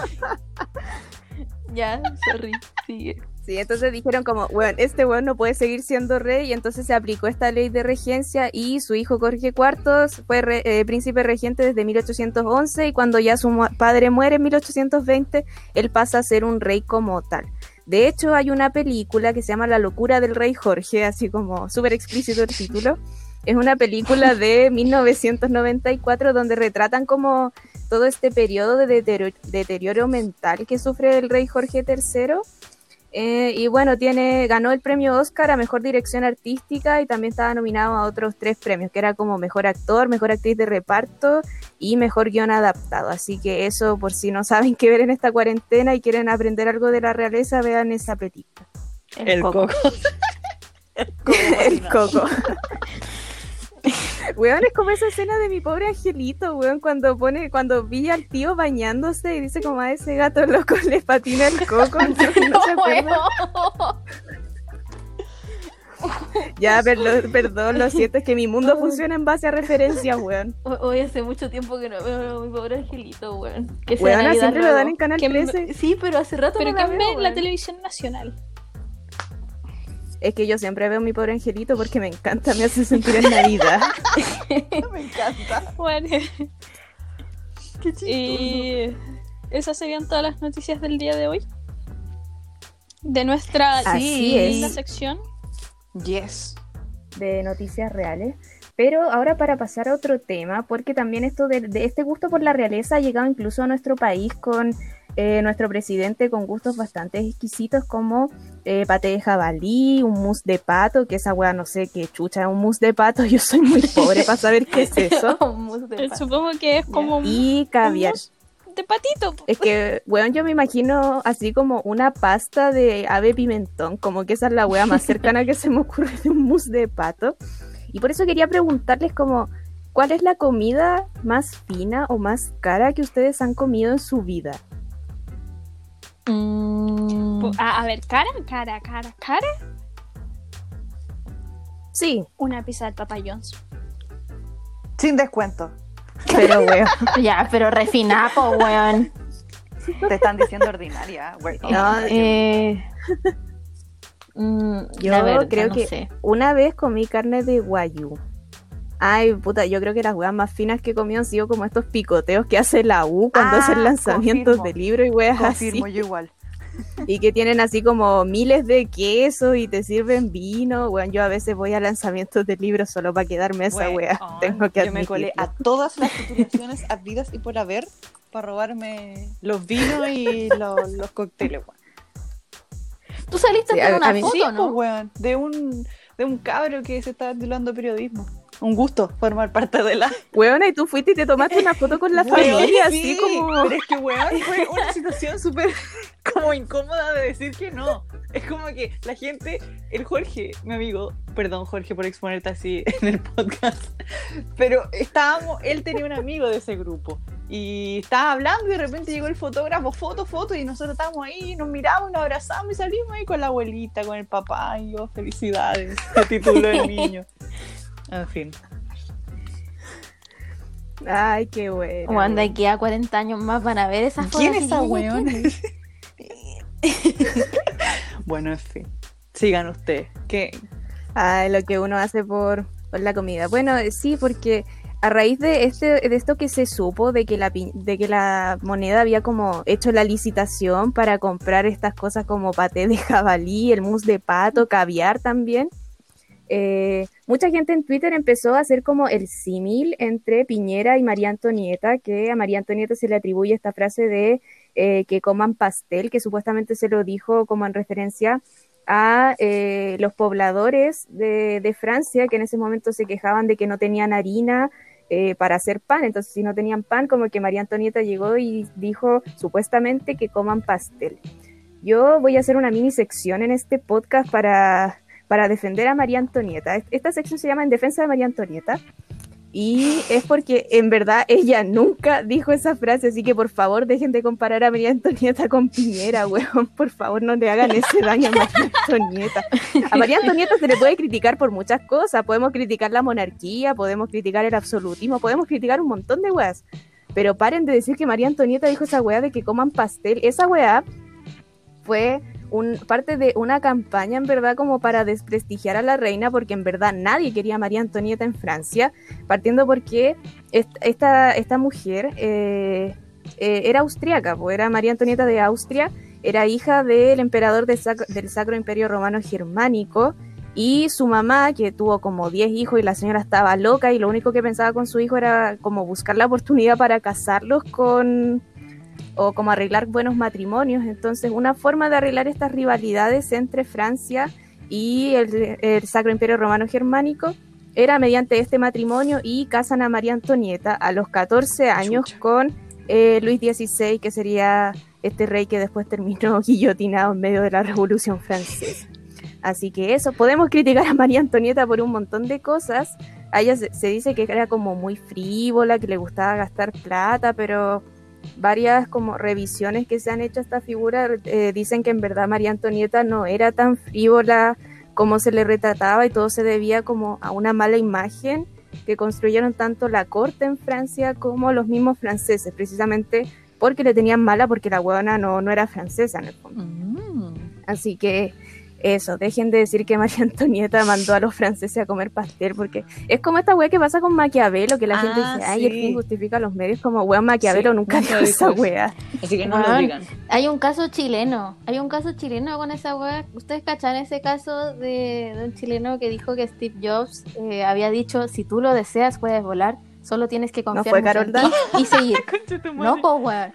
ya, sorry. Sigue. Sí, entonces dijeron como, bueno, este weón no puede seguir siendo rey y entonces se aplicó esta ley de regencia y su hijo Jorge IV fue re- eh, príncipe regente desde 1811 y cuando ya su padre muere en 1820, él pasa a ser un rey como tal. De hecho, hay una película que se llama La locura del rey Jorge, así como súper explícito el título. Es una película de 1994 donde retratan como todo este periodo de deterioro, deterioro mental que sufre el rey Jorge III. Eh, y bueno, tiene, ganó el premio Oscar a Mejor Dirección Artística y también estaba nominado a otros tres premios, que era como Mejor Actor, Mejor Actriz de Reparto y Mejor Guión Adaptado. Así que eso, por si no saben qué ver en esta cuarentena y quieren aprender algo de la realeza, vean esa película. El coco. El coco. Weón, es como esa escena de mi pobre angelito, weón, cuando pone, cuando vi al tío bañándose y dice como a ese gato loco le patina el coco. ¿No, no? Ya, perdón, perdón, lo siento, es que mi mundo funciona en base a referencias, weón. Hoy hace mucho tiempo que no veo a mi pobre angelito, weón. Que Weón, siempre lo dan en Canal Que- 13. Sí, pero hace rato Pero no la ve veo, la weón. televisión nacional. Es que yo siempre veo mi pobre angelito porque me encanta, me hace sentir en Navidad. Me encanta. Bueno, Qué chistoso. y esas serían todas las noticias del día de hoy. De nuestra Así sección. Yes. de noticias reales. Pero ahora para pasar a otro tema, porque también esto de, de este gusto por la realeza ha llegado incluso a nuestro país con eh, nuestro presidente con gustos bastante exquisitos como eh, paté de jabalí, un mousse de pato, que esa weá no sé qué chucha es un mousse de pato, yo soy muy pobre para saber qué es eso. Un mousse de pan. Supongo que es como un Y caviar. mousse de patito. Es que, weón, yo me imagino así como una pasta de ave pimentón, como que esa es la wea más cercana que se me ocurre de un mousse de pato. Y por eso quería preguntarles como, ¿cuál es la comida más fina o más cara que ustedes han comido en su vida? Mm, A, a ver, cara, cara, cara, cara. Sí, Una pizza del Papa John's. Sin descuento. pero weón. ya, pero refinapo, weón. Te están diciendo ordinaria. Bueno, No, Eh, mm, Yo la verdad, creo no que sé. una vez comí carne de guayú. Ay, puta, yo creo que las weas más finas que he comido han sido como estos picoteos que hace la U cuando Ah, hacen lanzamientos confirmo. de libros y weas así. confirmo yo igual. Y que tienen así como miles de quesos y te sirven vino. Bueno, yo a veces voy a lanzamientos de libros solo para quedarme esa Bueno, wea. Tengo que Yo me colé a todas las titulaciones habidas y por haber para robarme los vinos y los, los cócteles, weón. Tú saliste Sí, a una mí- foto, Sí, ¿no? pues, weón, de un, de un cabro que se está titulando periodismo. Un gusto formar parte de la Weona, y tú fuiste y te tomaste una foto con la familia, sí, así como. Pero es que, weón, fue una situación súper como incómoda de decir que no. Es como que la gente, el Jorge, mi amigo, perdón Jorge por exponerte así en el podcast, pero estábamos, él tenía un amigo de ese grupo y estaba hablando y de repente llegó el fotógrafo, foto, foto, y nosotros estábamos ahí, nos miramos, nos abrazamos y salimos ahí con la abuelita, con el papá, y yo, felicidades, se tituló el niño. En fin. Ay, qué bueno. De aquí a 40 años más van a ver esas fotos. ¿Quién es esa es? bueno, en fin. Sigan ustedes. Que Ay, lo que uno hace por, por la comida. Bueno, sí, porque a raíz de este, de esto que se supo de que la de que la moneda había como hecho la licitación para comprar estas cosas como paté de jabalí, el mousse de pato, caviar también. Eh, mucha gente en Twitter empezó a hacer como el símil entre Piñera y María Antonieta, que a María Antonieta se le atribuye esta frase de eh, que coman pastel, que supuestamente se lo dijo como en referencia a eh, los pobladores de, Francia que en ese momento se quejaban de que no tenían harina para hacer pan. Entonces, si no tenían pan, como que María Antonieta llegó y dijo supuestamente que coman pastel. Yo voy a hacer una mini sección en este podcast para, para defender a María Antonieta. Esta sección se llama En defensa de María Antonieta. Y es porque en verdad ella nunca dijo esa frase, así que por favor dejen de comparar a María Antonieta con Piñera, weón. Por favor no le hagan ese daño a María Antonieta. A María Antonieta se le puede criticar por muchas cosas. Podemos criticar la monarquía, podemos criticar el absolutismo, podemos criticar un montón de weas. Pero paren de decir que María Antonieta dijo esa wea de que coman pastel. Esa wea fue parte de una campaña en verdad como para desprestigiar a la reina porque en verdad nadie quería a María Antonieta en Francia, partiendo porque esta, esta mujer eh, eh, era austríaca, pues era María Antonieta de Austria, era hija del emperador del Sacro, Imperio Romano Germánico y su mamá, que tuvo como 10 hijos y la señora estaba loca y lo único que pensaba con su hijo era como buscar la oportunidad para casarlos con, o como arreglar buenos matrimonios. Entonces, una forma de arreglar estas rivalidades entre Francia y el, Sacro Imperio Romano Germánico era mediante este matrimonio y casan a María Antonieta a los 14 años con eh, Luis XVI, que sería este rey que después terminó guillotinado en medio de la Revolución Francesa. Así que eso, podemos criticar a María Antonieta por un montón de cosas. A ella se dice que era como muy frívola, que le gustaba gastar plata, pero varias como revisiones que se han hecho a esta figura eh, dicen que en verdad María Antonieta no era tan frívola como se le retrataba y todo se debía como a una mala imagen que construyeron tanto la corte en Francia como los mismos franceses, precisamente porque le tenían mala porque la huevona no, no era francesa en el fondo. Mm. Así que eso, dejen de decir que María Antonieta mandó a los franceses a comer pastel, porque es como esta wea que pasa con Maquiavelo, que la gente Ah, dice, ay, sí. el fin justifica los medios, como wea Maquiavelo Sí, nunca dijo esa wea. Así que no lo digan. Hay un caso chileno, hay un caso chileno con esa wea. ¿Ustedes cachan ese caso de, de un chileno que dijo que Steve Jobs eh, había dicho, si tú lo deseas puedes volar, solo tienes que confiar fue en ti y seguir? no, weón.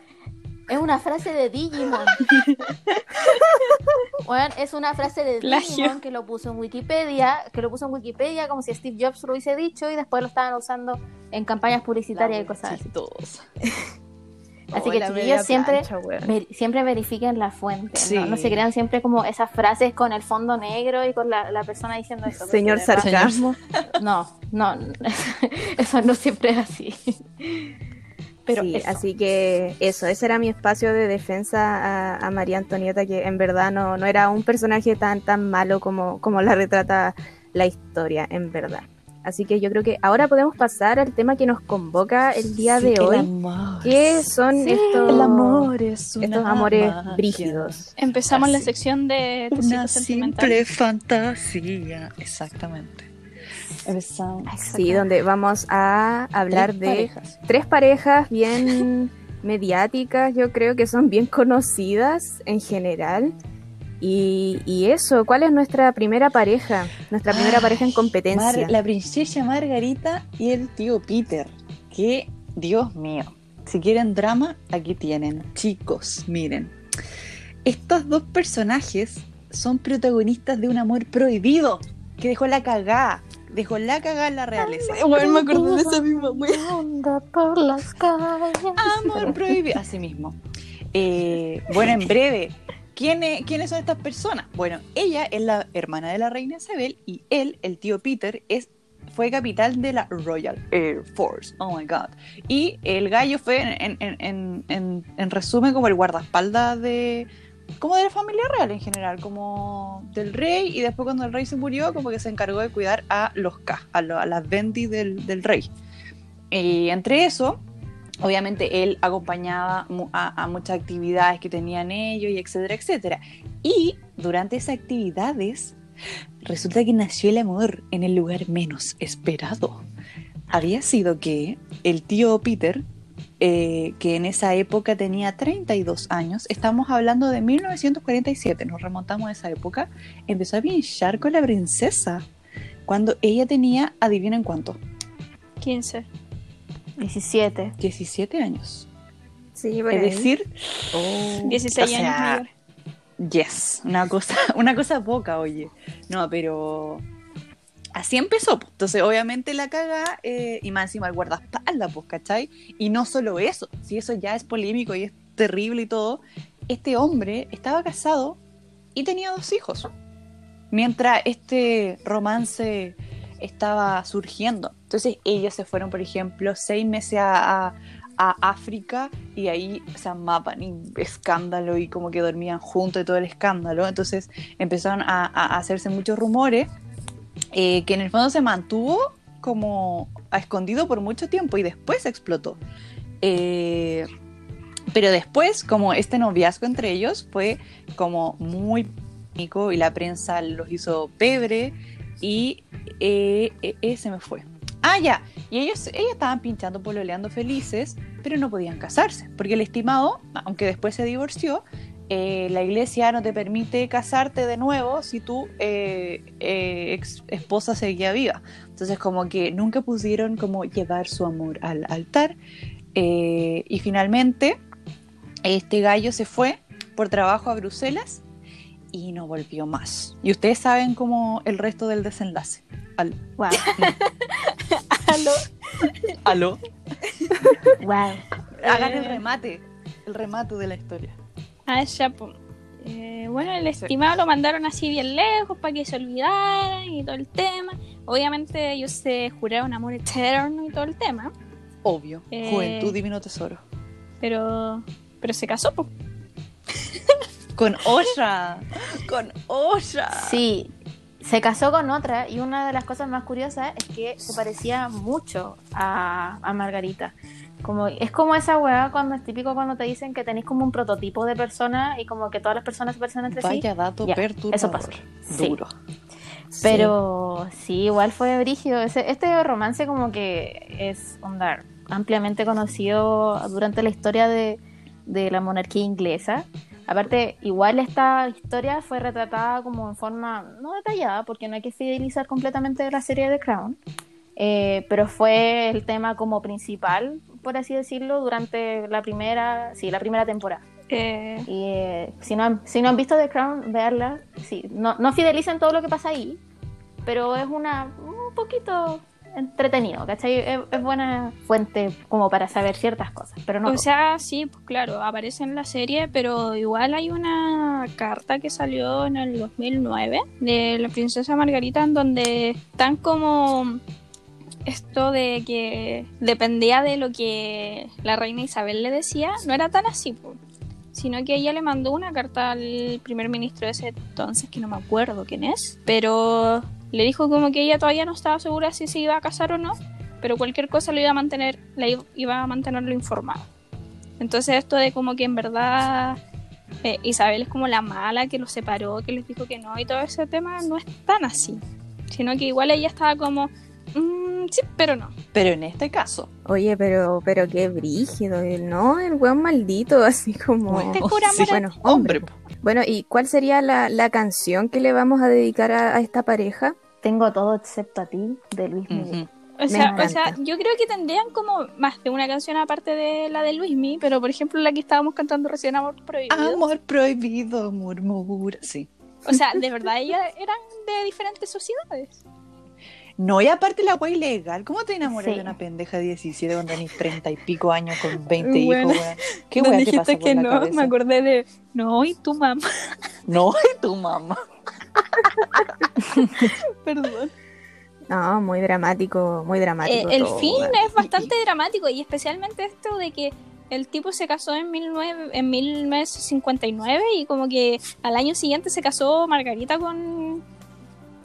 Es una frase de Digimon. Weón, es una frase de Plagio. Digimon que lo puso en Wikipedia, que lo puso en Wikipedia como si Steve Jobs lo hubiese dicho y después lo estaban usando en campañas publicitarias y cosas así. Chistosa. Así Oh, que chiquillos siempre, plancha, wea. ver- siempre verifiquen la fuente. Sí. ¿no? No se crean siempre como esas frases con el fondo negro y con la, la persona diciendo eso. Señor sarcasmo. No, no, eso no siempre es así. Pero sí, eso. así que eso, ese era mi espacio de defensa a, a María Antonieta, que en verdad no, no era un personaje tan, tan malo como, como la retrata la historia, en verdad. Así que yo creo que ahora podemos pasar al tema que nos convoca el día Sí, de el hoy, amor. que son Sí, estos, El amor es estos amores magia. brígidos. Empezamos la Así. sección de Una simple fantasía. Exactamente. Sí, donde vamos a hablar Tres de parejas. tres parejas bien mediáticas, yo creo que son bien conocidas en general. Y, y eso, ¿cuál es nuestra primera pareja? Nuestra primera Ay, pareja en competencia. Mar- la princesa Margarita y el tío Peter. Que, Dios mío. Si quieren drama, aquí tienen. Chicos, miren. Estos dos personajes son protagonistas de un amor prohibido que dejó la cagada. Dejó la cagada en la realeza. Bueno, me acordé de esa misma. Anda por las calles. Amor prohibido. Así mismo. Eh, bueno, en breve. ¿quiénes, ¿Quiénes son estas personas? Bueno, ella es la hermana de la reina Isabel y él, el tío Peter, es, fue capitán de la Royal Air Force. Oh my god. Y el gallo fue, en, en- en- en- en resumen, como el guardaespaldas de. Como de la familia real en general, como del rey, y después cuando el rey se murió, como que se encargó de cuidar a los K, a, lo- a las bendis del, rey. Y entre eso, obviamente él acompañaba a, a muchas actividades que tenían ellos y etcétera, etcétera. Y durante esas actividades resulta que nació el amor en el lugar menos esperado. Había sido que el tío Peter, eh, que en esa época tenía 32 años, estamos hablando de 1947, nos remontamos a esa época, empezó a pinchar con la princesa cuando ella tenía, adivinen cuánto, 15. 17. 17 años. Sí, por Es decir, 16 O sea, años mayor. yes, una cosa, una cosa poca, oye. No, pero así empezó. Entonces, obviamente la caga eh, y más encima el guardaespaldas, pues, ¿cachai? Y no solo eso, si eso ya es polémico y es terrible y todo, este hombre estaba casado y tenía dos hijos. Mientras este romance estaba surgiendo. Entonces ellos se fueron, por ejemplo, seis meses a, a- África y ahí se amaban y escándalo y como que dormían juntos y todo el escándalo. Entonces empezaron a hacerse muchos rumores eh, que en el fondo se mantuvo como escondido por mucho tiempo y después explotó. Eh, pero después, como este noviazgo entre ellos fue como muy pico y la prensa los hizo pebre y eh, eh, eh, se me fue. Ah, ya. Y ellos, ellos estaban pinchando, pololeando felices, pero no podían casarse, porque el estimado, aunque después se divorció, eh, la iglesia no te permite casarte de nuevo si tu eh, eh, ex esposa seguía viva. Entonces como que nunca pudieron como llevar su amor al altar. Eh, y finalmente este gallo se fue por trabajo a Bruselas y no volvió más. Y ustedes saben como el resto del desenlace. Al- Wow. Aló. ¿Aló? wow. Hagan el remate, el remate de la historia. Ah, ya, po. Eh, bueno, el estimado lo mandaron así bien lejos para que se olvidaran y todo el tema. Obviamente ellos se juraron amor eterno y todo el tema, Obvio. Eh. Juventud, divino tesoro. pero pero se casó, po. Con Osha. Con Osha. Sí, se casó con otra y una de las cosas más curiosas es que se parecía mucho a, a Margarita. Como, es como esa weá cuando es típico cuando te dicen que tenéis como un prototipo de persona y como que todas las personas se parecen entre sí. Vaya dato Ya, perturbador. eso pasó. Sí. Duro. Pero sí. igual fue brígido. Ese- Este romance como que es onda, ampliamente conocido durante la historia de, de la monarquía inglesa. Aparte, igual esta historia fue retratada como en forma no detallada, porque no hay que fidelizar completamente la serie de Crown, eh, pero fue el tema como principal, por así decirlo, durante la primera, sí, la primera temporada. Eh, Y eh, si, no han, si no han visto The Crown, veanla. Sí, no, no fidelicen todo lo que pasa ahí, pero es una un poquito entretenido, ¿cachai? Es, es buena fuente como para saber ciertas cosas, pero no o todo. sea, sí, pues claro, aparece en la serie, pero igual hay una carta que salió en el 2009 de la princesa Margarita en donde están como esto de que dependía de lo que la reina Isabel le decía, no era tan así, sino que ella le mandó una carta al primer ministro de ese entonces, que no me acuerdo quién es, pero le dijo como que ella todavía no estaba segura si se iba a casar o no, pero cualquier cosa lo iba a mantener, la iba a mantenerlo informado. Entonces esto de como que en verdad eh, Isabel es como la mala que los separó, que les dijo que no y todo ese tema no es tan así, sino que igual ella estaba como, "Mm, sí, pero no. Pero en este caso, Oye, pero, pero qué brígido, el- ¿no? El weón maldito, así como... Bueno, Te juro, sí. Bueno, hombre, hombre. Bueno, ¿y cuál sería la, la canción que le vamos a dedicar a, a esta pareja? Tengo todo excepto a ti, de Luis Miguel. O sea, o sea, yo creo que tendrían como más de una canción aparte de la de Luismi, pero por ejemplo la que estábamos cantando recién, Amor Prohibido. Amor prohibido, murmura. Sí. O sea, de verdad ellas eran de diferentes sociedades. No, y aparte la wea ilegal. ¿Cómo te enamoras Sí. de una pendeja de 17 cuando tenés 30 y pico años con 20 Bueno. hijos, weón? ¿Qué wea pasa dijiste por que la no, cabeza? me acordé de no y tu mamá. No, y tu mamá. Perdón. No, muy dramático, muy Eh, dramático. el todo, fin es bastante dramático y especialmente esto de que el tipo se casó en, 19 en 1959 y como que al año siguiente se casó Margarita con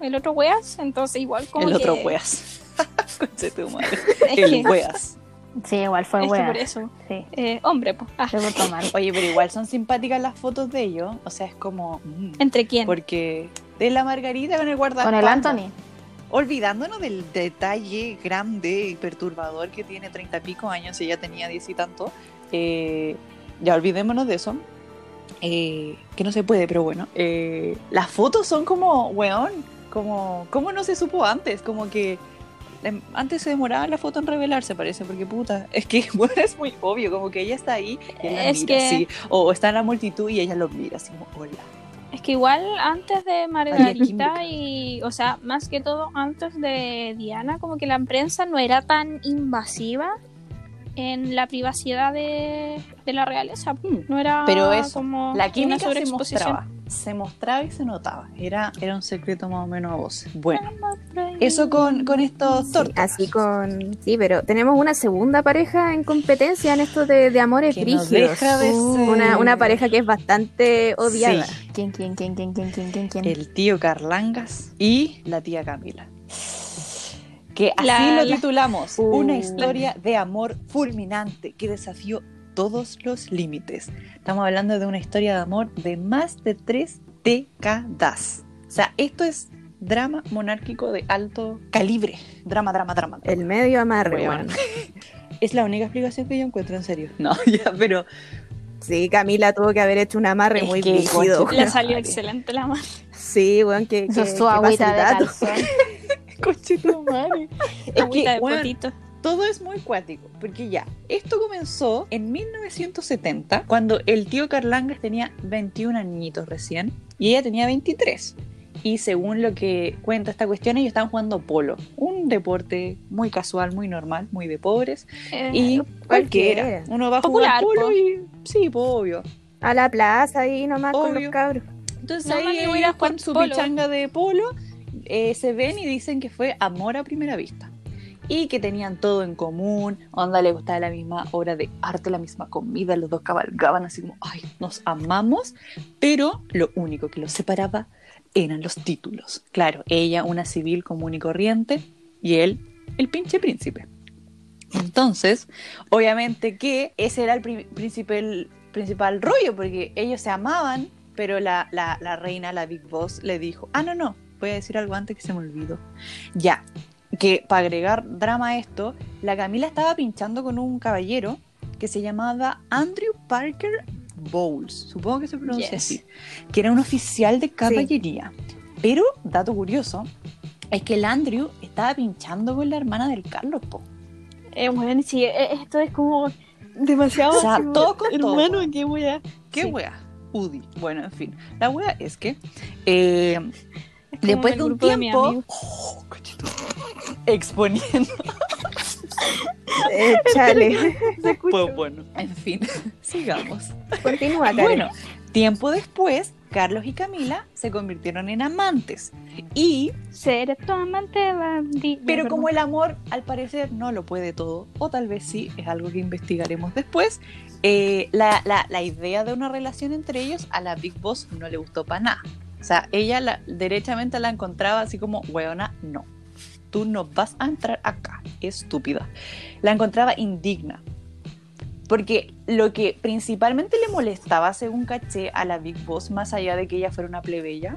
el otro weas, entonces igual como el otro weas. Conche tu madre. El weas. Sí, igual fue es que por eso. Sí, Eh, hombre, pues. ah. Oye, pero igual son simpáticas las fotos de ellos. O sea, es como. mm, ¿Entre quién? Porque de la Margarita con el guardaespaldas. Con el Anthony. Olvidándonos del detalle grande y perturbador que tiene treinta y pico años y ella tenía diez y tanto. eh, ya olvidémonos de eso. eh, que no se puede, pero bueno. eh, las fotos son como, weón, como, ¿cómo no se supo antes? Como que em, antes se demoraba la foto en revelarse, parece, porque puta, es que bueno, es muy obvio, como que ella está ahí y él la Es mira que- así, o está en la multitud y ella lo mira así como, hola. Es que igual antes de Margarita y, o sea, más que todo antes de Diana, como que la prensa no era tan invasiva en la privacidad de, de la realeza. Mm. No era Pero eso, como La una química se sobreexposición. mostraba. Se mostraba y se notaba. Era, era un secreto más o menos a voces. Bueno, eso con, con estos Sí, tortas. así con. Sí, pero tenemos una segunda pareja en competencia en esto de, de amores Que no rígidos. deja de ser. Una, una pareja que es bastante odiada. Sí. ¿Quién, quién, quién, quién, quién, quién, quién, quién? el tío Carlangas y la tía Camila. Que así La- lo la- titulamos, Uh. una historia de amor fulminante que desafió todos los límites. Estamos hablando de una historia de amor de más de tres décadas. O sea, esto es drama monárquico de alto calibre. Drama, drama, drama. drama. El medio amarre, weón. Es la única explicación que yo encuentro en serio. No, ya, pero Sí, Camila tuvo que haber hecho un amarre Es muy que, rígido. Le salió Madre. excelente la madre. Sí, weón, que, que, Eso es que su agüita el de dato. calzón. Conchito madre. Es que, potito. Todo es muy cuático, porque ya, esto comenzó en 1970, cuando el tío Carlangas tenía 21 añitos recién y ella tenía 23. Y según lo que cuenta esta cuestión, ellos estaban jugando polo, un deporte muy casual, muy normal, muy de pobres. Eh, Y cualquiera, cualquiera. uno va a Popular, jugar polo po. y sí, obvio. A la plaza ahí nomás con Obvio. los cabros. Entonces No, ahí ellos con su polo. pichanga de polo eh, se ven y dicen que fue amor a primera vista. Y que tenían todo en común, onda le gustaba la misma obra de arte, la misma comida, los dos cabalgaban así como, ay, nos amamos, pero lo único que los separaba eran los títulos. Claro, ella una civil común y corriente y él el pinche príncipe. Entonces, obviamente que ese era el pri- principal, principal rollo, porque ellos se amaban, pero la, la- la reina, la Big Boss, le dijo, ah, no, no, voy a decir algo antes que se me olvidó. Ya, que para agregar drama a esto, la Camila estaba pinchando con un caballero que se llamaba Andrew Parker Bowles, supongo que se pronuncia Yes. así, que era un oficial de caballería. Pero, dato curioso, es que el Andrew estaba pinchando con la hermana del Carlos, po. Eh, bueno, sí, eh, esto es como demasiado. O sea, así como, todo con Hermano, qué wea. ¿Qué Sí. wea? UDI. Bueno, en fin. La wea es que eh, después de un de tiempo. Oh, exponiendo, Échale. pues bueno, en fin, sigamos. Continúa, Karen. Bueno, tiempo después, Carlos y Camila se convirtieron en amantes. Y, Seré tu amante, bandido. pero como el amor al parecer no lo puede todo, o tal vez sí, es algo que investigaremos después, eh, la, la- la idea de una relación entre ellos a la Big Boss no le gustó para nada. O sea, ella la, derechamente la encontraba así como, weona, no. Tú no vas a entrar acá, estúpida. La encontraba indigna. Porque lo que principalmente le molestaba, según caché, a la Big Boss, más allá de que ella fuera una plebeya,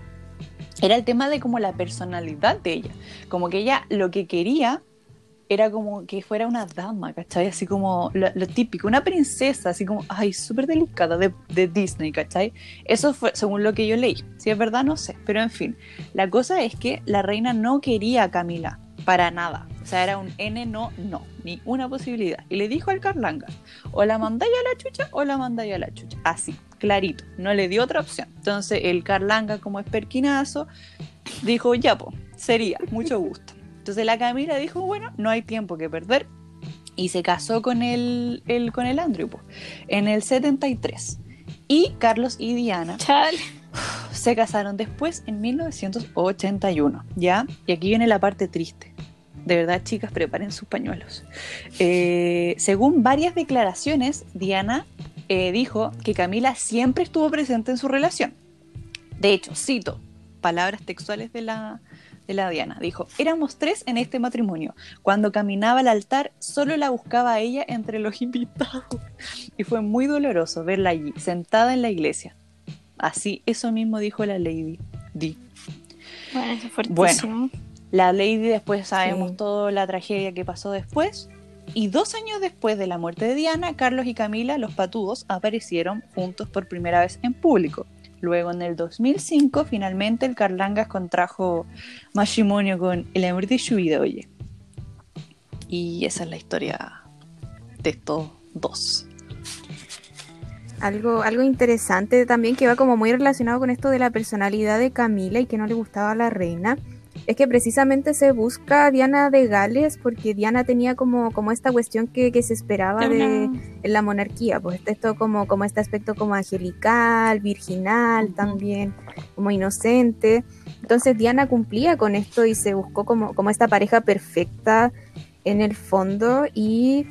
era el tema de como la personalidad de ella. Como que ella lo que quería era como que fuera una dama, ¿cachai? Así como lo, típico, una princesa, así como, ay, súper delicada de, de Disney, ¿cachai? Eso fue según lo que yo leí. Si es verdad, no sé. Pero en fin, la cosa es que la reina no quería a Camila, para nada. O sea, era un N, no, no, ni una posibilidad. Y le dijo al Carlanga, o la mandáis a la chucha o la mandáis a la chucha. Así, clarito. No le dio otra opción. Entonces el Carlanga, como es perquinazo, dijo, ya, po, sería, mucho gusto. Entonces la Camila dijo, bueno, no hay tiempo que perder. Y se casó con el, el- con el Andrew, po, en el 73. Y Carlos y Diana Chale. se casaron después en 1981, ¿ya? Y aquí viene la parte triste. De verdad, chicas, preparen sus pañuelos. Eh, según varias declaraciones, Diana eh, dijo que Camila siempre estuvo presente en su relación. De hecho, cito palabras textuales de la, de la Diana. Dijo, éramos tres en este matrimonio. Cuando caminaba al altar, solo la buscaba a ella entre los invitados. Y fue muy doloroso verla allí, sentada en la iglesia. Así, eso mismo dijo la Lady Di. Bueno, eso. La Lady después sabemos Sí. toda la tragedia que pasó después. Y dos años después de la muerte de Diana, Carlos y Camila, los patudos, aparecieron juntos por primera vez en público. Luego, en el 2005, finalmente el Carlangas contrajo matrimonio con el amor de su oye. Y esa es la historia de estos dos. Algo, algo interesante también que va como muy relacionado con esto de la personalidad de Camila y que no le gustaba a la reina, es que precisamente se busca a Diana de Gales porque Diana tenía como, como esta cuestión que, que se esperaba De en la monarquía, pues esto como, como este aspecto como angelical, virginal también, como inocente. Entonces Diana cumplía con esto y se buscó como, como esta pareja perfecta en el fondo y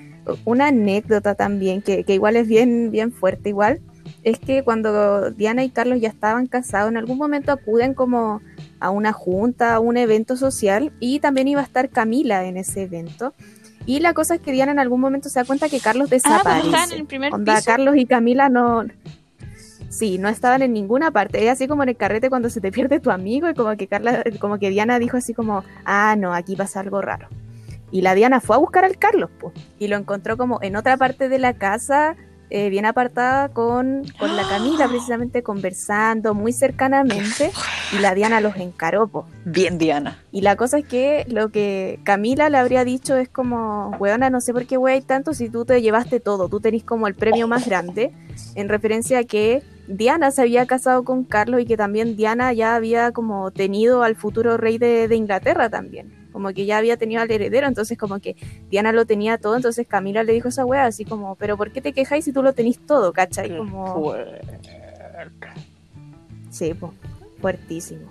una anécdota también que, que igual es bien, bien fuerte igual, es que cuando Diana y Carlos ya estaban casados, en algún momento acuden como a una junta, a un evento social y también iba a estar Camila en ese evento. Y la cosa es que Diana en algún momento se da cuenta que Carlos Ah, desaparece. estaban en el primer Onda, piso. Carlos y Camila no. Sí, no estaban en ninguna parte. Es así como en el carrete cuando se te pierde tu amigo y como que Carla, como que Diana dijo así como, ah, no, aquí pasa algo raro. Y la Diana fue a buscar al Carlos, pues, y lo encontró como en otra parte de la casa, eh, bien apartada con, con la Camila, precisamente conversando muy cercanamente, y la Diana los encaró. Bien, Diana. Y la cosa es que lo que Camila le habría dicho es como, weona, no sé por qué wey tanto si tú te llevaste todo, tú tenés como el premio más grande, en referencia a que Diana se había casado con Carlos y que también Diana ya había como tenido al futuro rey de, de Inglaterra también, como que ya había tenido al heredero, entonces como que Diana lo tenía todo, entonces Camila le dijo a esa wea así como, pero ¿por qué te quejáis si tú lo tenés todo, cachai? Como, sí, pues, fuertísimo.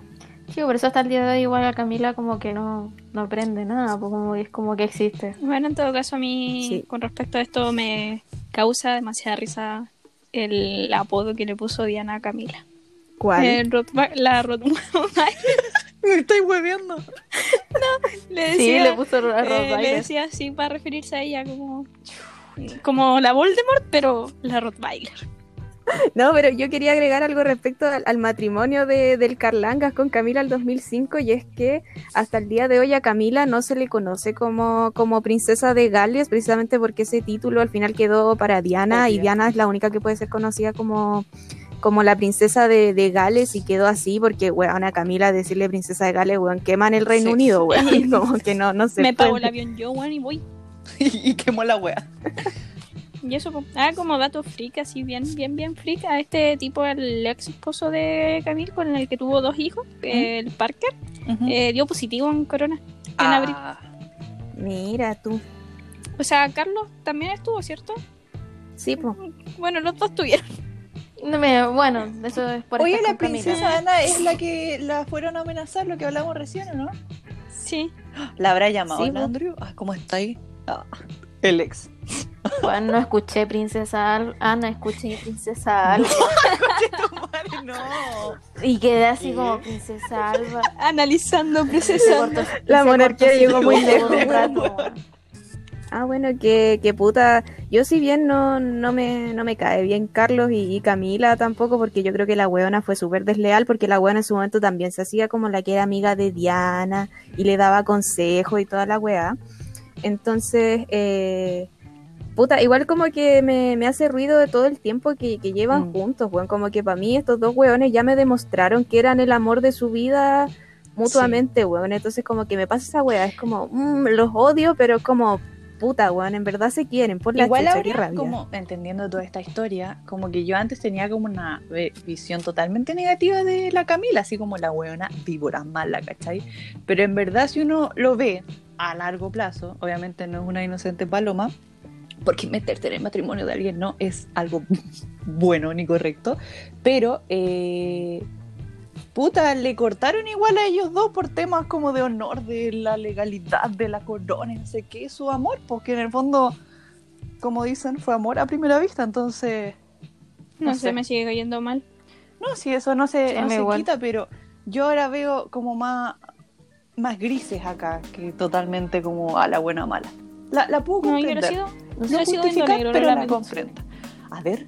Sí, por eso hasta el día de hoy igual a Camila como que no, no aprende nada, pues como es como que existe. Bueno, en todo caso, a mí, Sí. con respecto a esto, me causa demasiada risa el apodo que le puso Diana a Camila. ¿Cuál? El Rotba- la Rotweiler. Me estoy hueveando. le Sí, decía, le puso a eh, le decía así para referirse a ella como, como la Voldemort, pero la Rottweiler. No, pero yo quería agregar algo respecto al, al matrimonio de, del Carlangas con Camila el 2005 y es que hasta el día de hoy a Camila no se le conoce como, como princesa de Gales precisamente porque ese título al final quedó para Diana y. Diana es la única que puede ser conocida como, como la princesa de, de Gales y quedó así porque, weón, a Camila decirle princesa de Gales, weón, queman el Reino Sí. Unido, weón, como que no, no se Me pago el avión yo, weón, y voy. y quemó la wea. Y eso, ah, como dato freak, así bien, bien, bien freak, a este tipo, el ex esposo de Camille, con el que tuvo dos hijos, el Parker, eh, dio positivo en corona en abril. Ah, Mira tú, O sea, Carlos también estuvo, ¿cierto? sí, pues. Bueno, los dos tuvieron. No me- bueno, eso es por Oye, la Camila. princesa Ana es la que la fueron a amenazar, lo que hablamos recién, ¿o no? Sí. ¿La habrá llamado Sí, po. Andrew? Ah, ¿Cómo está ahí? Ah, el ex. Bueno, no escuché Princesa Al- Ana, escuché Princesa Alba. no. Y quedé así ¿Qué? como Princesa Alba. Analizando, procesando. cortó- La monarquía llegó muy lejos. Ah, bueno, que, que puta. Yo si bien no, no, me, no me cae bien Carlos y, y Camila tampoco, porque yo creo que la weona fue súper desleal, porque la weona en su momento también se hacía como la que era amiga de Diana y le daba consejos y toda la weá. Entonces, eh, puta, igual como que me, me hace ruido de todo el tiempo que, que llevan Mm. juntos, weón. Como que para mí estos dos weones ya me demostraron que eran el amor de su vida mutuamente, weón. Entonces como que me pasa esa weá, es como, mm, los odio, pero como, puta, weón, en verdad se quieren, por la Igual chucha, qué ahora, rabia. como entendiendo toda esta historia, como que yo antes tenía como una ve- visión totalmente negativa de la Camila, así como la weona víbora mala, ¿cachai? Pero en verdad si uno lo ve a largo plazo, obviamente no es una inocente paloma, porque meterte en el matrimonio de alguien no es algo bueno ni correcto, pero eh, puta, le cortaron igual a ellos dos por temas como de honor, de la legalidad, de la corona, no sé qué, su amor, porque en el fondo, como dicen, fue amor a primera vista, entonces, No, No sé, sé. me sigue cayendo mal. no, si eso no se, Sí, no se quita, pero yo ahora veo como más, más grises acá, que totalmente como a la buena o mala. La, la puedo No, yo comprender. No yo sigo viendo justificar, negro, lo pero la lamento. comprendo. A ver,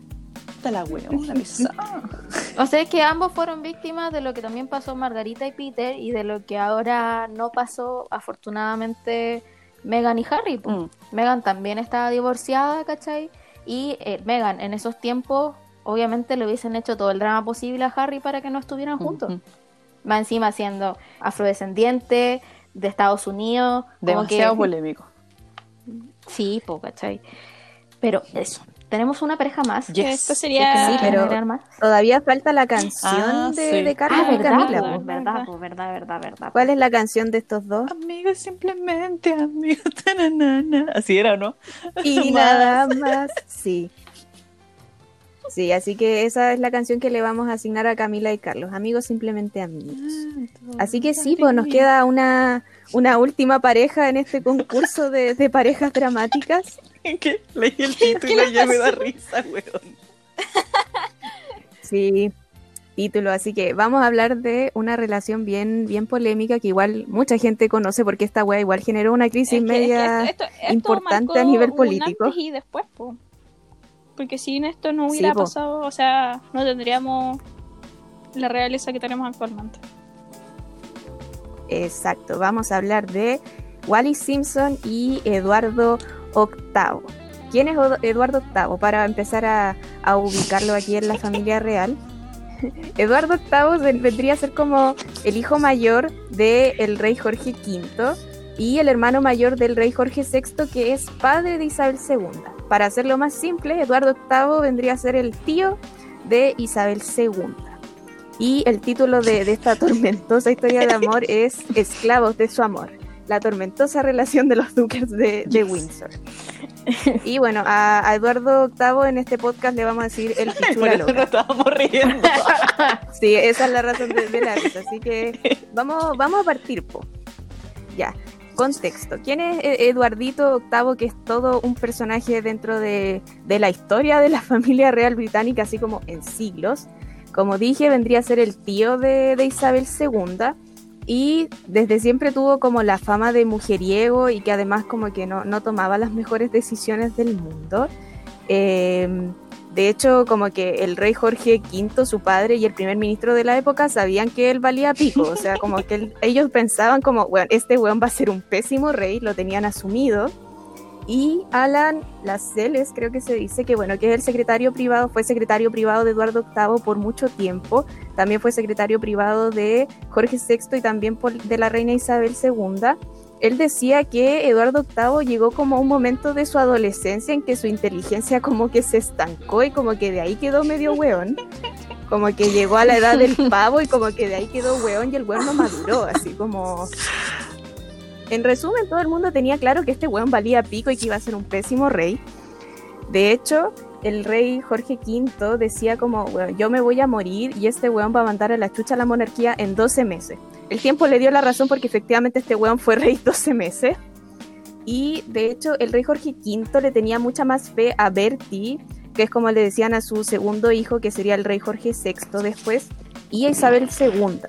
está la pesada. O sea, es que ambos fueron víctimas de lo que también pasó Margarita y Peter y de lo que ahora no pasó, afortunadamente, Megan y Harry. Mm. Megan también estaba divorciada, ¿cachai? Y eh, Megan en esos tiempos, obviamente, le hubiesen hecho todo el drama posible a Harry para que no estuvieran juntos. Ujú. Va encima siendo afrodescendiente de Estados Unidos. Demasiado que, polémico. Sí, po, ¿cachai? Pero eso, tenemos una pareja más. Yes. Esto sería. Sí, pero-. Todavía falta la canción Ah, de, sí. de Carlos Ah, y verdad, Camila. pues, po. verdad, verdad, verdad, verdad. ¿Cuál es la canción de estos dos? Amigos, simplemente amigos. tananana. Así era, ¿no? Y Más. nada más. Sí. Sí, así que esa es la canción que le vamos a asignar a Camila y Carlos. Amigos, simplemente amigos. Así que sí, pues nos queda una, una última pareja en este concurso de, de parejas dramáticas. que leí el título y ya me da risa, weón. Sí, título. Así que vamos a hablar de una relación bien, bien polémica que igual mucha gente conoce porque esta wea igual generó una crisis Es que- es que media. esto- esto importante a nivel un político. antes y después, po. Porque sin esto no hubiera Sí, po. pasado, o sea, no tendríamos la realeza que tenemos actualmente. Exacto, vamos a hablar de Wally Simpson y Eduardo VIII. ¿Quién es Eduardo VIII? Para empezar a, ubicarlo aquí en la familia real. Eduardo VIII ven- vendría a ser como el hijo mayor del rey Jorge V y el hermano mayor del rey Jorge VI, que es padre de Isabel II. Para hacerlo más simple, Eduardo VIII vendría a ser el tío de Isabel II. Y el título de, de esta tormentosa historia de amor es Esclavos de su amor. La tormentosa relación de los duques de, de Windsor. Y bueno, a, a Eduardo VIII en este podcast le vamos a decir el Por pichula eso loca. nos estábamos riendo. Sí, esa es la razón de, de la risa. Así que vamos, vamos a partir, po. Ya, contexto. ¿Quién es eh, Eduardito VIII, que es todo un personaje dentro de, de la historia de la familia real británica, así como en siglos? Como dije, vendría a ser el tío de, de Isabel II y desde siempre tuvo como la fama de mujeriego y que además como que no, no tomaba las mejores decisiones del mundo. Eh, de hecho, como que el rey Jorge V, su padre y el primer ministro de la época sabían que él valía pico. O sea, como que ellos pensaban como, bueno, este weón va a ser un pésimo rey, lo tenían asumido. Y Alan Lascelles, creo que se dice que, bueno, que es el secretario privado, fue secretario privado de Eduardo VIII por mucho tiempo. También fue secretario privado de Jorge VI y también por- de la reina Isabel II él decía que Eduardo VIII llegó como a un momento de su adolescencia en que su inteligencia como que se estancó y como que de ahí quedó medio weón. Como que llegó a la edad del pavo y como que de ahí quedó weón y el weón no maduró, así como... En resumen, todo el mundo tenía claro que este weón valía pico y que iba a ser un pésimo rey. De hecho, el rey Jorge V decía como, "Weón, yo me voy a morir y este weón va a mandar a la chucha a la monarquía en 12 meses. El tiempo le dio la razón porque efectivamente este weón fue rey 12 meses. Y de hecho, el rey Jorge V le tenía mucha más fe a Bertie, que es como le decían a su segundo hijo, que sería el rey Jorge VI después, y a Isabel II.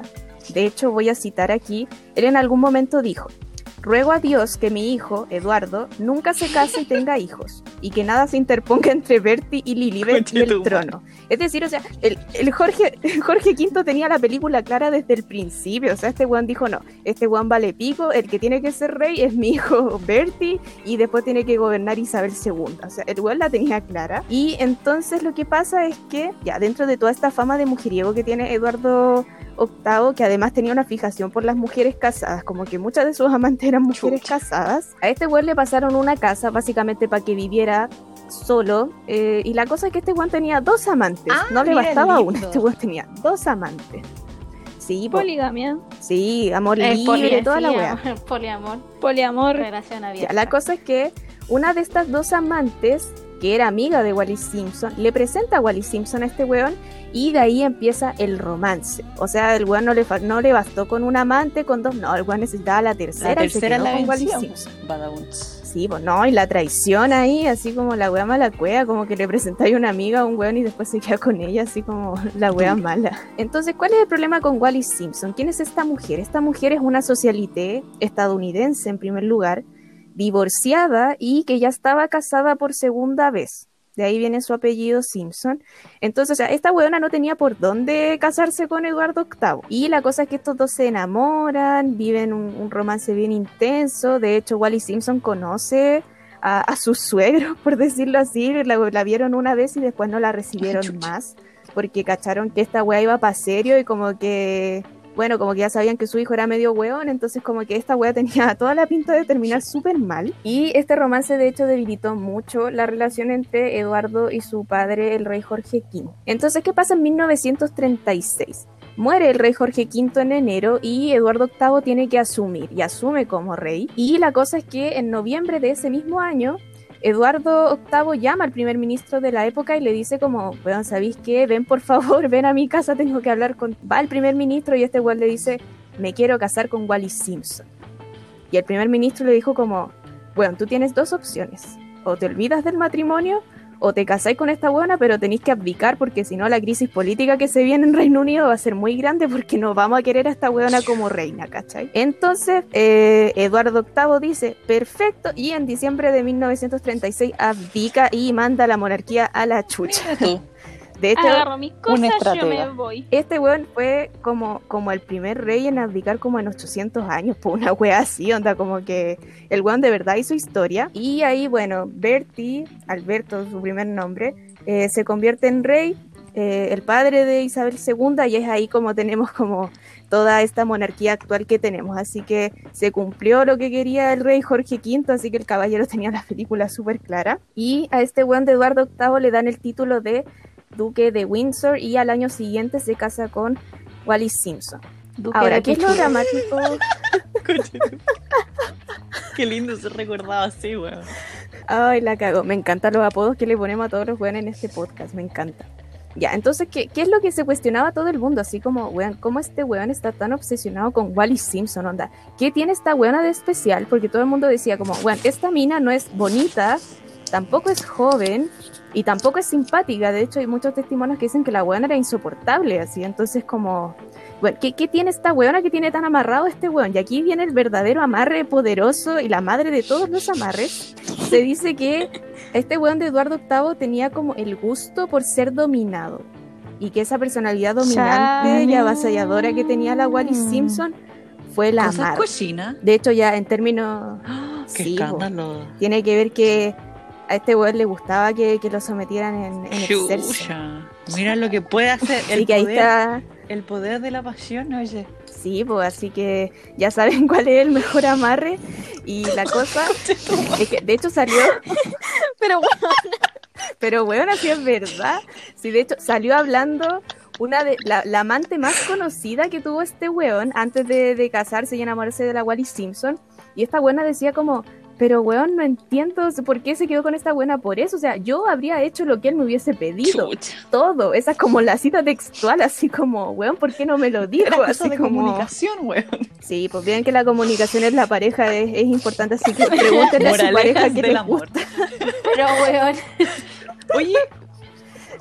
De hecho, voy a citar aquí, él en algún momento dijo, ruego a Dios que mi hijo, Eduardo, nunca se case y tenga hijos, y que nada se interponga entre Bertie y Lilibet y el trono. Es decir, o sea, el, el Jorge, el Jorge V tenía la película clara desde el principio, o sea, este weón dijo, no, este weón vale pico, el que tiene que ser rey es mi hijo Bertie, y después tiene que gobernar Isabel II. O sea, el weón la tenía clara. Y entonces lo que pasa es que, ya dentro de toda esta fama de mujeriego que tiene Eduardo VIII, que además tenía una fijación por las mujeres casadas, como que muchas de sus amantes eran mujeres Chucha. casadas, a este weón le pasaron una casa básicamente para que viviera solo. eh, y la cosa es que este weón tenía dos amantes. Ah, no le bastaba una, este weón tenía dos amantes. Sí, po- Poligamia, sí, amor Eh, libre, toda la weá. amor, Poliamor, poliamor. relación Ya, abierta. la cosa es que una de estas dos amantes, que era amiga de Wally Simpson, le presenta a Wally Simpson a este weón y de ahí empieza el romance. O sea, el weón no le, no le bastó con un amante, con dos, no, el weón necesitaba la tercera, La y se tercera quedó la con Wally. Simpson. Vagabunds. Sí, pues no, y la traición ahí, así como la wea mala cueva, como que le presentáis una amiga a un weón y después se queda con ella, así como la wea mala. Entonces, ¿cuál es el problema con Wally Simpson? ¿Quién es esta mujer? Esta mujer es una socialité estadounidense en primer lugar, divorciada y que ya estaba casada por segunda vez. De ahí viene su apellido Simpson. Entonces, o sea, esta weona no tenía por dónde casarse con Eduardo VIII. Y la cosa es que estos dos se enamoran, viven un, un romance bien intenso. De hecho, Wally Simpson conoce a, a sus suegros, por decirlo así. La, la vieron una vez y después no la recibieron más. Porque cacharon que esta wea iba para serio y como que bueno, como que ya sabían que su hijo era medio weón, entonces como que esta wea tenía toda la pinta de terminar súper mal. Y este romance de hecho debilitó mucho la relación entre Eduardo y su padre, el rey Jorge V. Entonces, ¿qué pasa en 1936? Muere el rey Jorge V en enero y Eduardo VIII tiene que asumir y asume como rey. Y la cosa es que en noviembre de ese mismo año Eduardo VIII llama al primer ministro de la época y le dice como, bueno, ¿sabéis qué? Ven por favor, ven a mi casa, tengo que hablar con... Va el primer ministro y este igual le dice, me quiero casar con Wally Simpson. Y el primer ministro le dijo como, bueno, tú tienes dos opciones, o te olvidas del matrimonio o te casáis con esta buena, pero tenéis que abdicar porque si no la crisis política que se viene en Reino Unido va a ser muy grande porque no vamos a querer a esta buena como reina, ¿cachai? Entonces, eh, Eduardo VIII dice, perfecto, y en diciembre de 1936 abdica y manda la monarquía a la chucha. De hecho, Agarro mis cosas, yo me voy. Este weón fue como, como el primer rey en abdicar como en 800 años, por una wea así, onda, como que el weón de verdad hizo historia. Y ahí, bueno, Bertie, Alberto, su primer nombre, eh, se convierte en rey, eh, el padre de Isabel II, y es ahí como tenemos como toda esta monarquía actual que tenemos. Así que se cumplió lo que quería el rey Jorge V, así que el caballero tenía la película súper clara. Y a este weón de Eduardo VIII le dan el título de duque de Windsor y al año siguiente se casa con Wallis Simpson. Ahora, ¿qué es lo dramático? Qué lindo se recordaba así, weón. Ay, la cago. Me encantan los apodos que le ponemos a todos los weones en este podcast. Me encanta. Ya, entonces, ¿qué, ¿qué, es lo que se cuestionaba todo el mundo? Así como, weón, ¿cómo este weón está tan obsesionado con Wally Simpson? Onda, ¿qué tiene esta weona de especial? Porque todo el mundo decía como, weón, esta mina no es bonita, tampoco es joven, y tampoco es simpática, de hecho hay muchos testimonios que dicen que la weona era insoportable, así, entonces como, bueno, ¿qué, tiene esta weona que tiene tan amarrado este weón? Y aquí viene el verdadero amarre poderoso y la madre de todos los amarres. Se dice que este weón de Eduardo VIII tenía como el gusto por ser dominado y que esa personalidad dominante y avasalladora que tenía la Wally Simpson fue la amarre. De hecho ya en términos... sí, tiene que ver que a este weón le gustaba que, lo sometieran en, en Mira lo que puede hacer el, poder, el poder de la pasión, oye. Sí, pues así que ya saben cuál es el mejor amarre. Y la cosa es que de hecho salió. Pero bueno. Pero bueno, así es verdad. Sí, de hecho salió hablando una de la, amante más conocida que tuvo este weón antes de, de casarse y enamorarse de la Wally Simpson. Y esta buena decía como, pero, weón, no entiendo por qué se quedó con esta buena por eso. O sea, yo habría hecho lo que él me hubiese pedido. Todo. Esa es como la cita textual, así como, weón, ¿por qué no me lo dijo? así de comunicación, weón. Sí, pues bien que la comunicación es la pareja, es, importante, así que pregúntenle a su pareja qué le gusta. Pero, weón. Oye,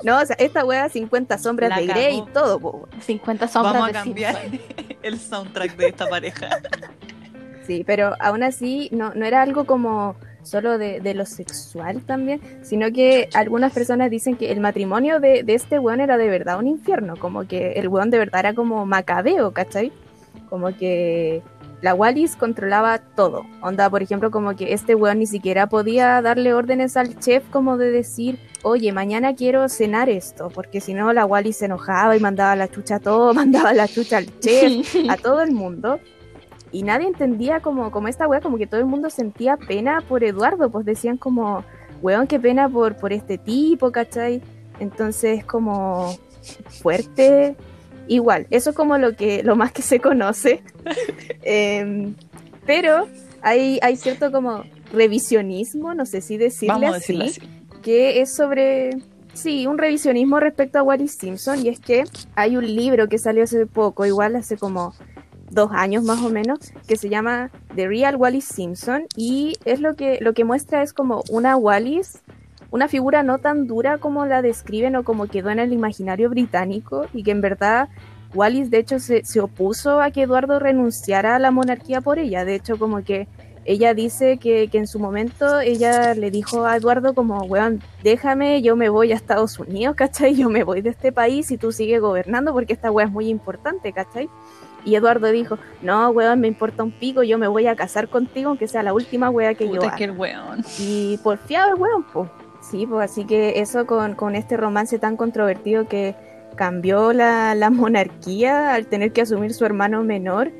no, o sea, esta weá 50 sombras de Grey y todo. 50 sombras Vamos a cambiar el soundtrack de esta pareja. Sí, pero aún así no, no era algo como solo de, lo sexual también, sino que algunas personas dicen que el matrimonio de, este weón era de verdad un infierno, como que el weón de verdad era como macabeo, ¿cachai? Como que la Wallis controlaba todo. Onda, por ejemplo, como que este weón ni siquiera podía darle órdenes al chef como de decir, oye, mañana quiero cenar esto, porque si no la Wallis se enojaba y mandaba la chucha a todo, mandaba la chucha al chef, a todo el mundo y nadie entendía como, como esta wea, como que todo el mundo sentía pena por Eduardo, pues decían como, weón, qué pena por, por este tipo, ¿cachai? Entonces como fuerte, igual, eso es como lo que, lo más que se conoce. Em, pero hay, hay cierto como revisionismo, no sé si decirle así, así, que es sobre Sí, un revisionismo respecto a Wally Simpson y es que hay un libro que salió hace poco, igual hace como dos años más o menos, que se llama The Real Wallis Simpson y es lo que, lo que muestra es como una Wallis, una figura no tan dura como la describen o como quedó en el imaginario británico y que en verdad Wallis de hecho se, se opuso a que Eduardo renunciara a la monarquía por ella, de hecho como que ella dice que, que, en su momento ella le dijo a Eduardo como, weón, déjame, yo me voy a Estados Unidos, ¿cachai? Yo me voy de este país y tú sigues gobernando porque esta weá es muy importante, ¿cachai? Y Eduardo dijo, no, weón, me importa un pico, yo me voy a casar contigo, aunque sea la última wea que yo haga. Que weón. Y porfiado el weón, pues. Sí, pues así que eso con, con este romance tan controvertido que, cambió la, la monarquía al tener que asumir su hermano menor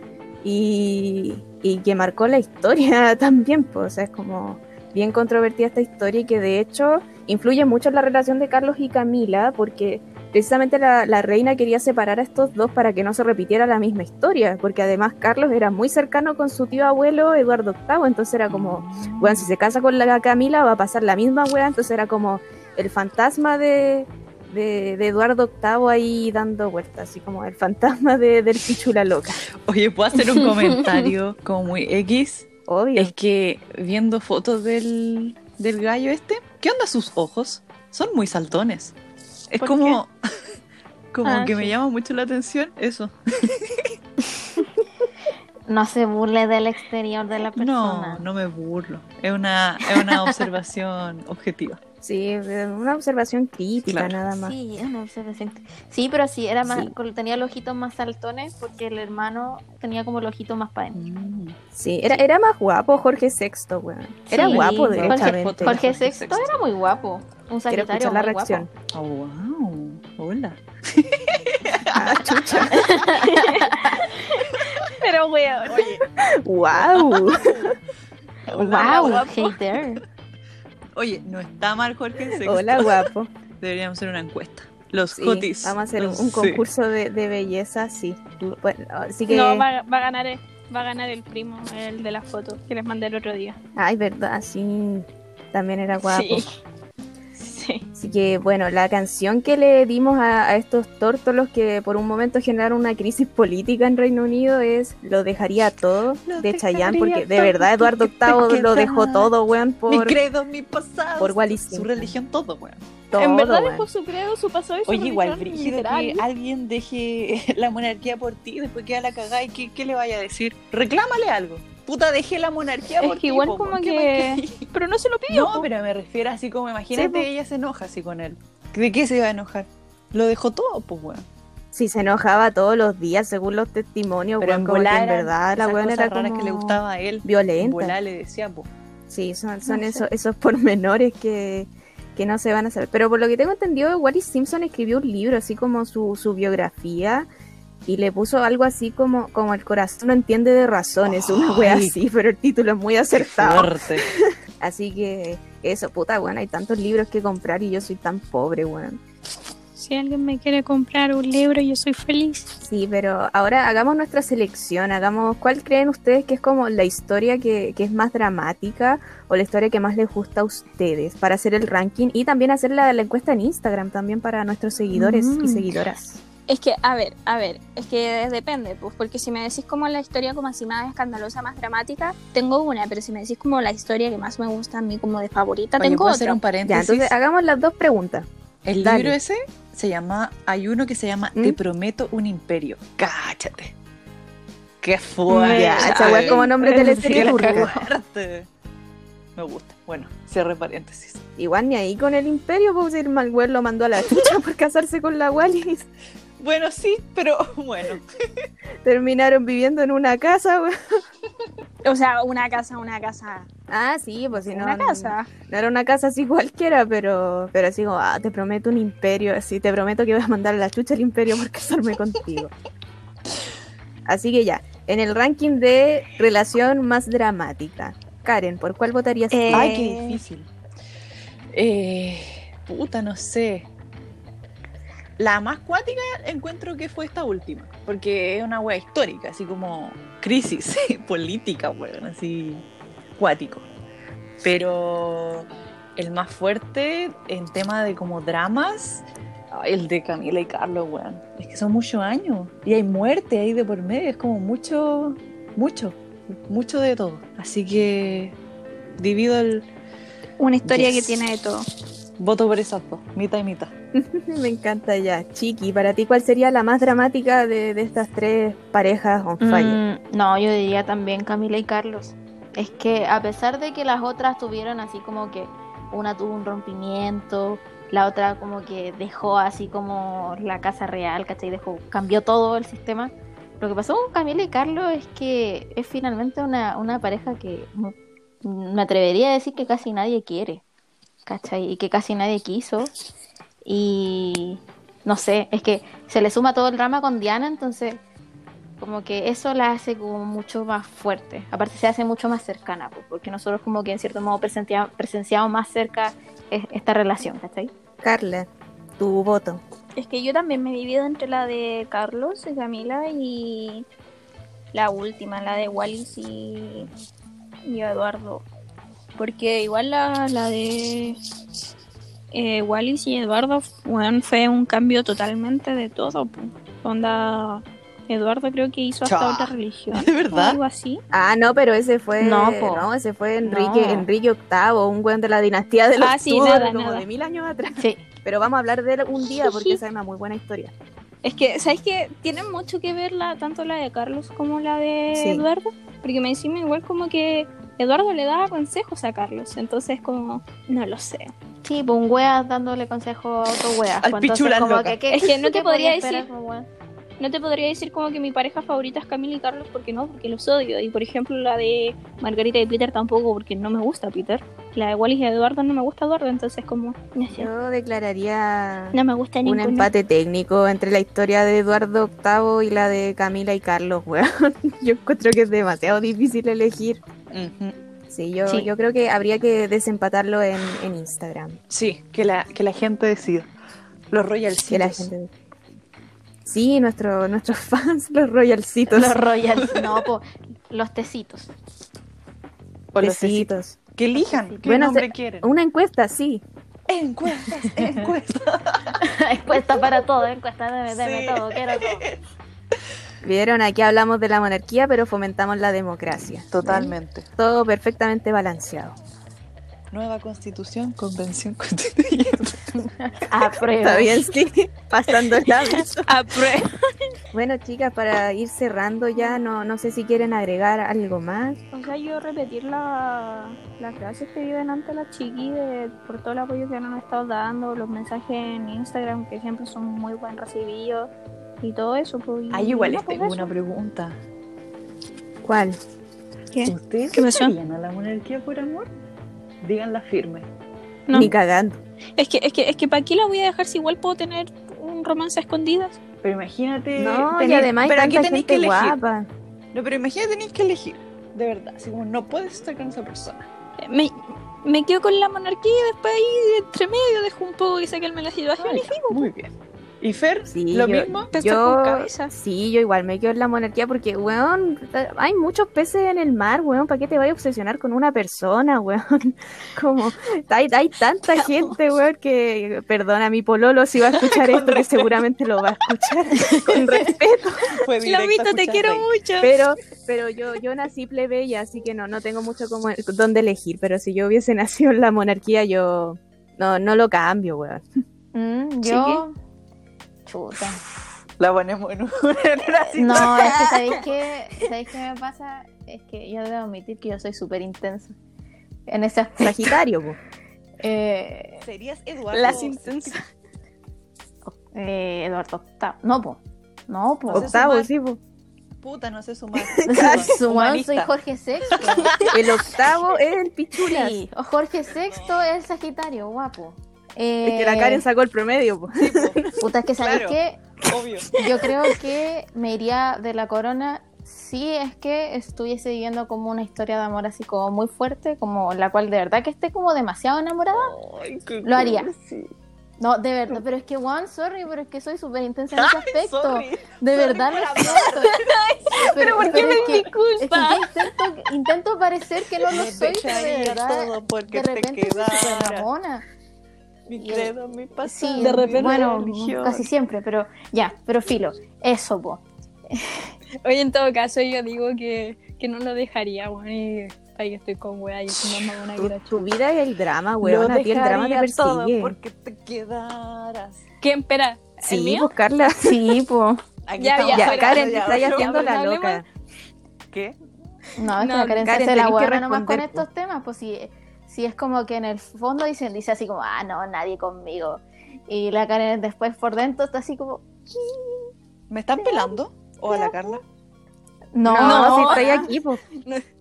y, y que marcó la historia también, pues, o sea, es como bien controvertida esta historia y que de hecho influye mucho en la relación de Carlos y Camila porque precisamente la, la, reina quería separar a estos dos para que no se repitiera la misma historia, porque además Carlos era muy cercano con su tío abuelo Eduardo VIII, entonces era como, bueno, si se casa con la Camila va a pasar la misma wea, entonces era como el fantasma de, de, de Eduardo VIII ahí dando vueltas, así como el fantasma de, del Pichula loca. Oye, ¿puedo hacer un comentario como muy X? Obvio. Es que viendo fotos del, del gallo este, ¿qué onda sus ojos? Son muy saltones. Es ¿Por como, como Ah, que me llama mucho la atención eso. No se burle del exterior de la persona. No, no me burlo. Es una, es una observación objetiva. Sí, eh, una observación crítica Claro. nada más. Sí, una observación. Sí, pero sí, era más, Sí. tenía los ojitos más saltones porque el hermano tenía como el ojito más para adentro. Mm. Sí, era, era más guapo Jorge VI, weón. Era Sí, guapo, Jorge- derechamente. Jorge Jorge VI era muy guapo. Un sagitario la muy reacción. guapo. Oh, wow. Hola. Ah, chucha. Pero, weón. wow. Wow, hater. Oye, no está mal Jorge VI. Hola, guapo. Deberíamos hacer una encuesta. Los Sí, Jotis. vamos a hacer un, concurso de, de belleza, sí. Bueno, así que. No, va, va a ganar el, va a ganar el primo, el de la foto, que les mandé el otro día. Ay, verdad, sí. También era guapo. Sí. Sí. Así que, bueno, la canción que le dimos a, a estos tórtolos que por un momento generaron una crisis política en Reino Unido es Lo dejaría todo Lo de Chayanne, porque de verdad Eduardo VIII lo dejó todo, weón, Mi por credo, mi pasado. por Wallis Su religión, todo, weón. todo, en verdad weón. dejó su credo, su pasado y su Oye, igual, brígido que alguien deje la monarquía por ti, después queda la cagada y ¿qué, qué le vaya a decir? Reclámale algo. Puta, dejé la monarquía Es por que ti, igual como ¿qué que-? Pero no se lo pidió. No, po. pero me refiero así como, imagínate, Sí, ella se enoja así con él. ¿De qué se iba a enojar? Lo dejó todo, pues, weón. Sí, se enojaba todos los días según los testimonios, Pero weón, en volar en verdad la weón era como que le gustaba a él. En violenta. volar le decía, pues. Sí, son, son No sé. esos, esos pormenores que, que no se van a saber. Pero por lo que tengo entendido, Wallis Simpson escribió un libro, así como su, su biografía, y le puso algo así como, como el corazón no entiende de razones, una wea así, pero el título es muy acertado. Así que eso, puta, bueno, hay tantos libros que comprar y yo soy tan pobre, weón. Si alguien me quiere comprar un libro, yo soy feliz. Sí, pero ahora hagamos nuestra selección, hagamos cuál creen ustedes que es como la historia que, que es más dramática o la historia que más les gusta a ustedes para hacer el ranking y también hacer la, la encuesta en Instagram también para nuestros seguidores y Mm. seguidoras. Es que, a ver, a ver, es que depende, pues, porque si me decís como la historia como así más escandalosa, más dramática, tengo una, pero si me decís como la historia que más me gusta a mí como de favorita, Oye, tengo ¿puedo otra. hacer un Ya, paréntesis? entonces hagamos las dos preguntas. El Dale. libro ese se llama, hay uno que se llama ¿Mm? Te prometo un imperio. Cáchate. Qué fuerte. Ya, es como nombre de fuerte. Me gusta. Bueno, cierre paréntesis. Igual ni ahí con el imperio, pues el Malwell lo mandó a la chucha por casarse con la Wallis. Bueno, sí, pero bueno. Terminaron viviendo en una casa, weón. O sea, una casa, una casa, Ah, sí, pues si no. una casa. No era una casa así cualquiera, pero, pero así como, ah, te prometo un imperio, así, te prometo que voy a mandar a la chucha al imperio por casarme contigo. Así que ya, en el ranking de relación más dramática, Karen, ¿por cuál votarías tú? Eh, Ay, qué difícil. Eh, puta, no sé. La más cuática encuentro que fue esta última, porque es una wea histórica, así como crisis política, weón, así cuático. Pero el más fuerte en tema de como dramas, el de Camila y Carlos, weón. Es que son muchos años y hay muerte ahí de por medio, es como mucho, mucho, mucho de todo. Así que divido el Una historia Yes. que tiene de todo. Voto por esas dos, mitad y mitad. Me encanta ya. Chiqui, para ti, ¿cuál sería la más dramática de, de estas tres parejas on fire? Mm, no, yo diría también Camila y Carlos. Es que a pesar de que las otras tuvieron así como que una tuvo un rompimiento, la otra como que dejó así como la casa real, ¿cachai? Dejó, cambió todo el sistema. Lo que pasó con Camila y Carlos es que es finalmente una, una pareja que me atrevería a decir que casi nadie quiere, ¿cachai? Y que casi nadie quiso. Y, no sé, es que se le suma todo el drama con Diana, entonces como que eso la hace como mucho más fuerte. Aparte se hace mucho más cercana, pues, porque nosotros como que en cierto modo presencia- presenciamos más cerca es- esta relación, ¿cachai? Carla, tu voto. Es que yo también me he dividido entre la de Carlos y Camila y la última, la de Wallis y, y Eduardo. Porque igual la, la de eh, Wallis y Eduardo fue un cambio totalmente de todo. po. Onda, Eduardo creo que hizo hasta Cha. otra religión. ¿De o verdad? algo así. Ah, no, pero ese fue. No, No, ese fue Enrique, No. Enrique VIII, un weón de la dinastía de los Ah, sí, Tudor, nada, como nada. de mil años atrás. Sí, Pero vamos a hablar de él un día porque esa es una muy buena historia. Es que, ¿sabes qué? Tienen mucho que ver la, tanto la de Carlos como la de Sí. Eduardo. Porque me encima igual como que Eduardo le daba consejos a Carlos. Entonces como, no lo sé. sí, pues un wea dándole consejo a otro wea. Al entonces pichula como loca. ¿qué- Es que no te podría decir-? No te podría decir como que mi pareja favorita es Camila y Carlos porque no, porque los odio. Y por ejemplo la de Margarita y Peter tampoco porque no me gusta Peter. La de Wallis y Eduardo no me gusta Eduardo. Entonces como, no sé. Yo declararía No me gusta un empate técnico entre la historia de Eduardo VIII y la de Camila y Carlos, weón. Yo encuentro que es demasiado difícil elegir. Sí, yo, Sí. yo creo que habría que desempatarlo en, en Instagram. Sí, que la, que la gente decida. Los royalcitos. Que la gente... Sí, nuestro, nuestros fans, los royalcitos. Los royals, no, los tecitos. O los tecitos. Que elijan qué Bueno, nombre se- quieren. Una encuesta, sí. Encuestas, encuestas. encuesta para todo, encuesta, deme, deme Sí. todo, quiero todo. Vieron, aquí hablamos de la monarquía, pero fomentamos la democracia. Totalmente. Todo perfectamente balanceado. Nueva constitución, convención constituyente. Apruebo. Está bien, sí. Pasando la Apruebo. Bueno, chicas, para ir cerrando ya, no, no sé si quieren agregar algo más. O sea, yo repetir la, las gracias que viven ante la chiqui de, por todo el apoyo que nos han estado dando, los mensajes en Instagram que siempre son muy buen recibidos y todo eso. Pues, Ay, igual les pues tengo eso. una pregunta. ¿Cuál? ¿Qué? ¿Ustedes ¿Qué pasó? a la monarquía por amor? Díganla firme. No. Ni cagando. Es que, es que, es que ¿para qué la voy a dejar si igual puedo tener un romance a escondidas? Pero imagínate. No, y además hay pero aquí tanta tenéis gente que elegir. guapa. No, pero imagínate tenéis que elegir. De verdad. Así como no puedes estar con esa persona. Eh, Me, me quedo con la monarquía y después ahí entre medio dejo un poco y sacarme la situación Ah, y ya, Muy bien. ¿Y Fer? Sí, ¿Lo yo- mismo? Yo, con cabeza. sí, yo igual me quedo en la monarquía porque, weón, hay muchos peces en el mar, weón, ¿para qué te vayas a obsesionar con una persona, weón? Como, hay, hay tanta gente, weón, que, perdona, mi pololo si va a escuchar esto, que seguramente lo va a escuchar con respeto, Lobito, te quiero mucho. pero, pero yo, yo nací plebeya, así que no, no tengo mucho como dónde elegir, pero si yo hubiese nacido en la monarquía, yo no, no lo cambio, weón. Mm, yo. Chuta. La ponemos en una. No, es que ¿sabéis qué? ¿Sabéis qué me pasa? Es que yo debo admitir que yo soy súper intensa. En ese aspecto. Sagitario, po. Eh, Serías Eduardo. Las intensas. eh, Eduardo Octavo. No, po. No, po. No sé Octavo, sumar. sí, po. Puta, no sé sumar. Su weón, Humanista. soy Jorge VI. El octavo es el pichulas. Sí, Jorge VI es el Sagitario, guapo. Es que la Eh, Karen sacó el promedio, po. Puta, es que Claro. que Obvio. yo creo que me iría de la corona si es que estuviese viviendo como una historia de amor así como muy fuerte, como la cual de verdad que esté como demasiado enamorada. Ay, Lo haría. cursi. No, de verdad, pero es que Juan, sorry, pero es que soy súper intensa en ese aspecto. sorry. De Sorry verdad lo siento. Pero ¿por qué pero me es que- Es que intento, intento parecer que no lo soy, pero de verdad, todo porque de te repente soy súper ramona. Mi credo, mi pasado. Sí, De repente- bueno, religión. casi siempre, pero ya, pero filo, eso, po. Oye, en todo caso, yo digo que, que no lo dejaría, bueno, y ahí estoy con wea y es más mamona que Tu, tu vida es el drama, weón. A ti el drama te dejaría todo persigue. porque te quedaras. ¿Quién? Espera, ¿el Sí, mío? pues Carla. Sí, po. Aquí Ya, estamos ya, Karen, te estás haciendo pues, la loca. ¿Qué? No, es que No, la Karen, se hace la que buena nomás con estos temas, pues si, si es como que en el fondo dicen, dice así como, ah, no, nadie conmigo. Y la Karen después por dentro está así como, ¿Me están pelando? ¿O a la Carla? no, No, No. si estoy aquí, pues.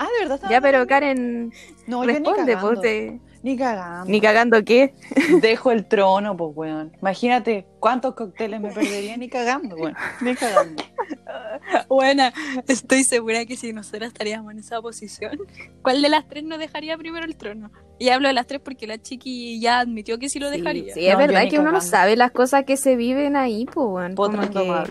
Ah, de verdad. Ya, pero? Karen, No, responde, pues. te- Ni cagando. Ni cagando qué. Dejo el trono, pues, weón. Imagínate cuántos cócteles me perdería ni cagando, weón. Ni cagando. Buena, estoy segura que si nosotras estaríamos en esa posición, ¿cuál de las tres nos dejaría primero el trono? Y hablo de las tres porque la chiqui ya admitió que sí lo dejaría. sí, es No, verdad que uno no sabe las cosas que se viven ahí, pues, weón. Como que.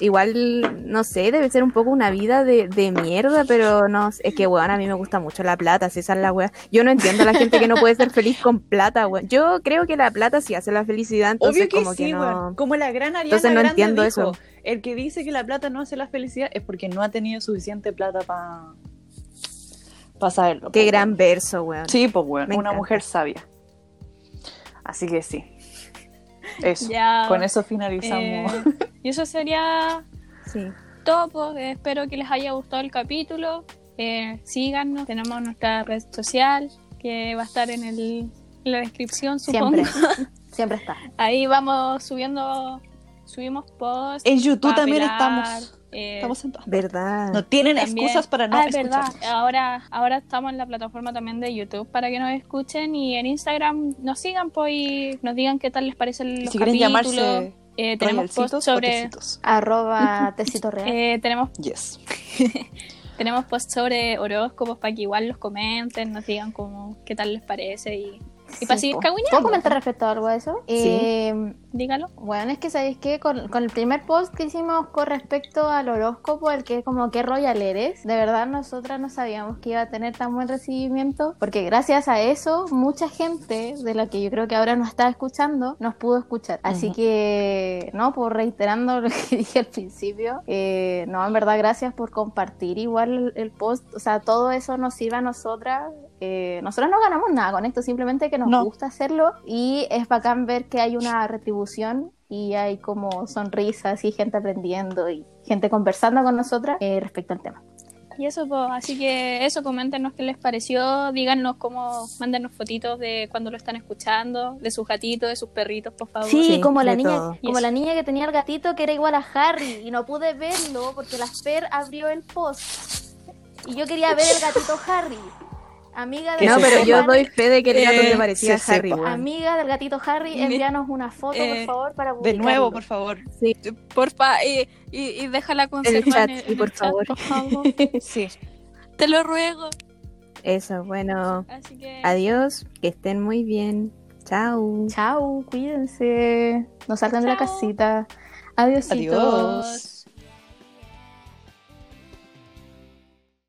Igual, no sé, debe ser un poco una vida de, de mierda, pero no, es que, weón, a mí me gusta mucho la plata, si esa es la weá. Yo no entiendo a la gente que no puede ser feliz con plata, weón. Yo creo que la plata sí hace la felicidad, entonces Obvio que como sí, que no... weón. Como la gran Ariana Entonces no Grande entiendo dijo, eso. El que dice que la plata no hace la felicidad es porque no ha tenido suficiente plata para pa saberlo. Qué po, gran weón. verso, weón. Sí, pues, weón. Me Una encanta. mujer sabia. Así que sí. Eso. Ya, Con eso finalizamos. eh, y eso sería Sí. todo. pues, espero que les haya gustado el capítulo. Eh, síganos, tenemos nuestra red social que va a estar en, el, en la descripción, supongo. Siempre. Siempre está. Ahí vamos subiendo, subimos posts. En YouTube también estamos. eh, Estamos en. ¿Verdad? No tienen también- excusas para no Ah, es verdad. escuchar. Ahora, ahora estamos en la plataforma también de YouTube para que nos escuchen y en Instagram nos sigan pues, y nos digan qué tal les parecen los Si quieren capítulos. llamarse Eh, tenemos posts sobre tecitos. Arroba tecito real. eh, tenemos Yes. tenemos posts sobre horóscopos para que igual los comenten, nos digan cómo qué tal les parece y, y para seguir. ¿Puedo comentar respecto a algo de eso? Eh, dígalo. Bueno, es que sabéis que con, con el primer post que hicimos con respecto al horóscopo, el que es como qué royal eres, de verdad nosotras no sabíamos que iba a tener tan buen recibimiento, porque gracias a eso mucha gente de la que yo creo que ahora nos está escuchando nos pudo escuchar. Así Ujú. que, no, por reiterando lo que dije al principio, eh, no, en verdad gracias por compartir igual el, el post, o sea, todo eso nos sirve a nosotras. Eh, nosotras no ganamos nada con esto, simplemente que nos No. gusta hacerlo y es bacán ver que hay una retribución y hay como sonrisas y gente aprendiendo y gente conversando con nosotras eh, respecto al tema. Y eso, pues, así que eso, coméntenos qué les pareció, díganos cómo, mándenos fotitos de cuando lo están escuchando, de sus gatitos, de sus perritos, por favor. Sí, Sí, como la niña, todo. como la niña que tenía el gatito que era igual a Harry y no pude verlo porque la Fer abrió el post y yo quería ver el gatito Harry. Amiga de Que No, pero yo doy fe de que el gato Eh, le parecía a Harry, sepa. Amiga del gatito Harry, envíanos una foto, eh, por favor, para De publicarlo. nuevo, por favor. Porfa, y, y, y déjala conservar chat, en, sí, en por el chat, favor. por favor. Sí. Te lo ruego. Eso, bueno. Así que Adiós, que estén muy bien. Chao. Chao, cuídense. No salgan de la casita. Adiósito. Adiós.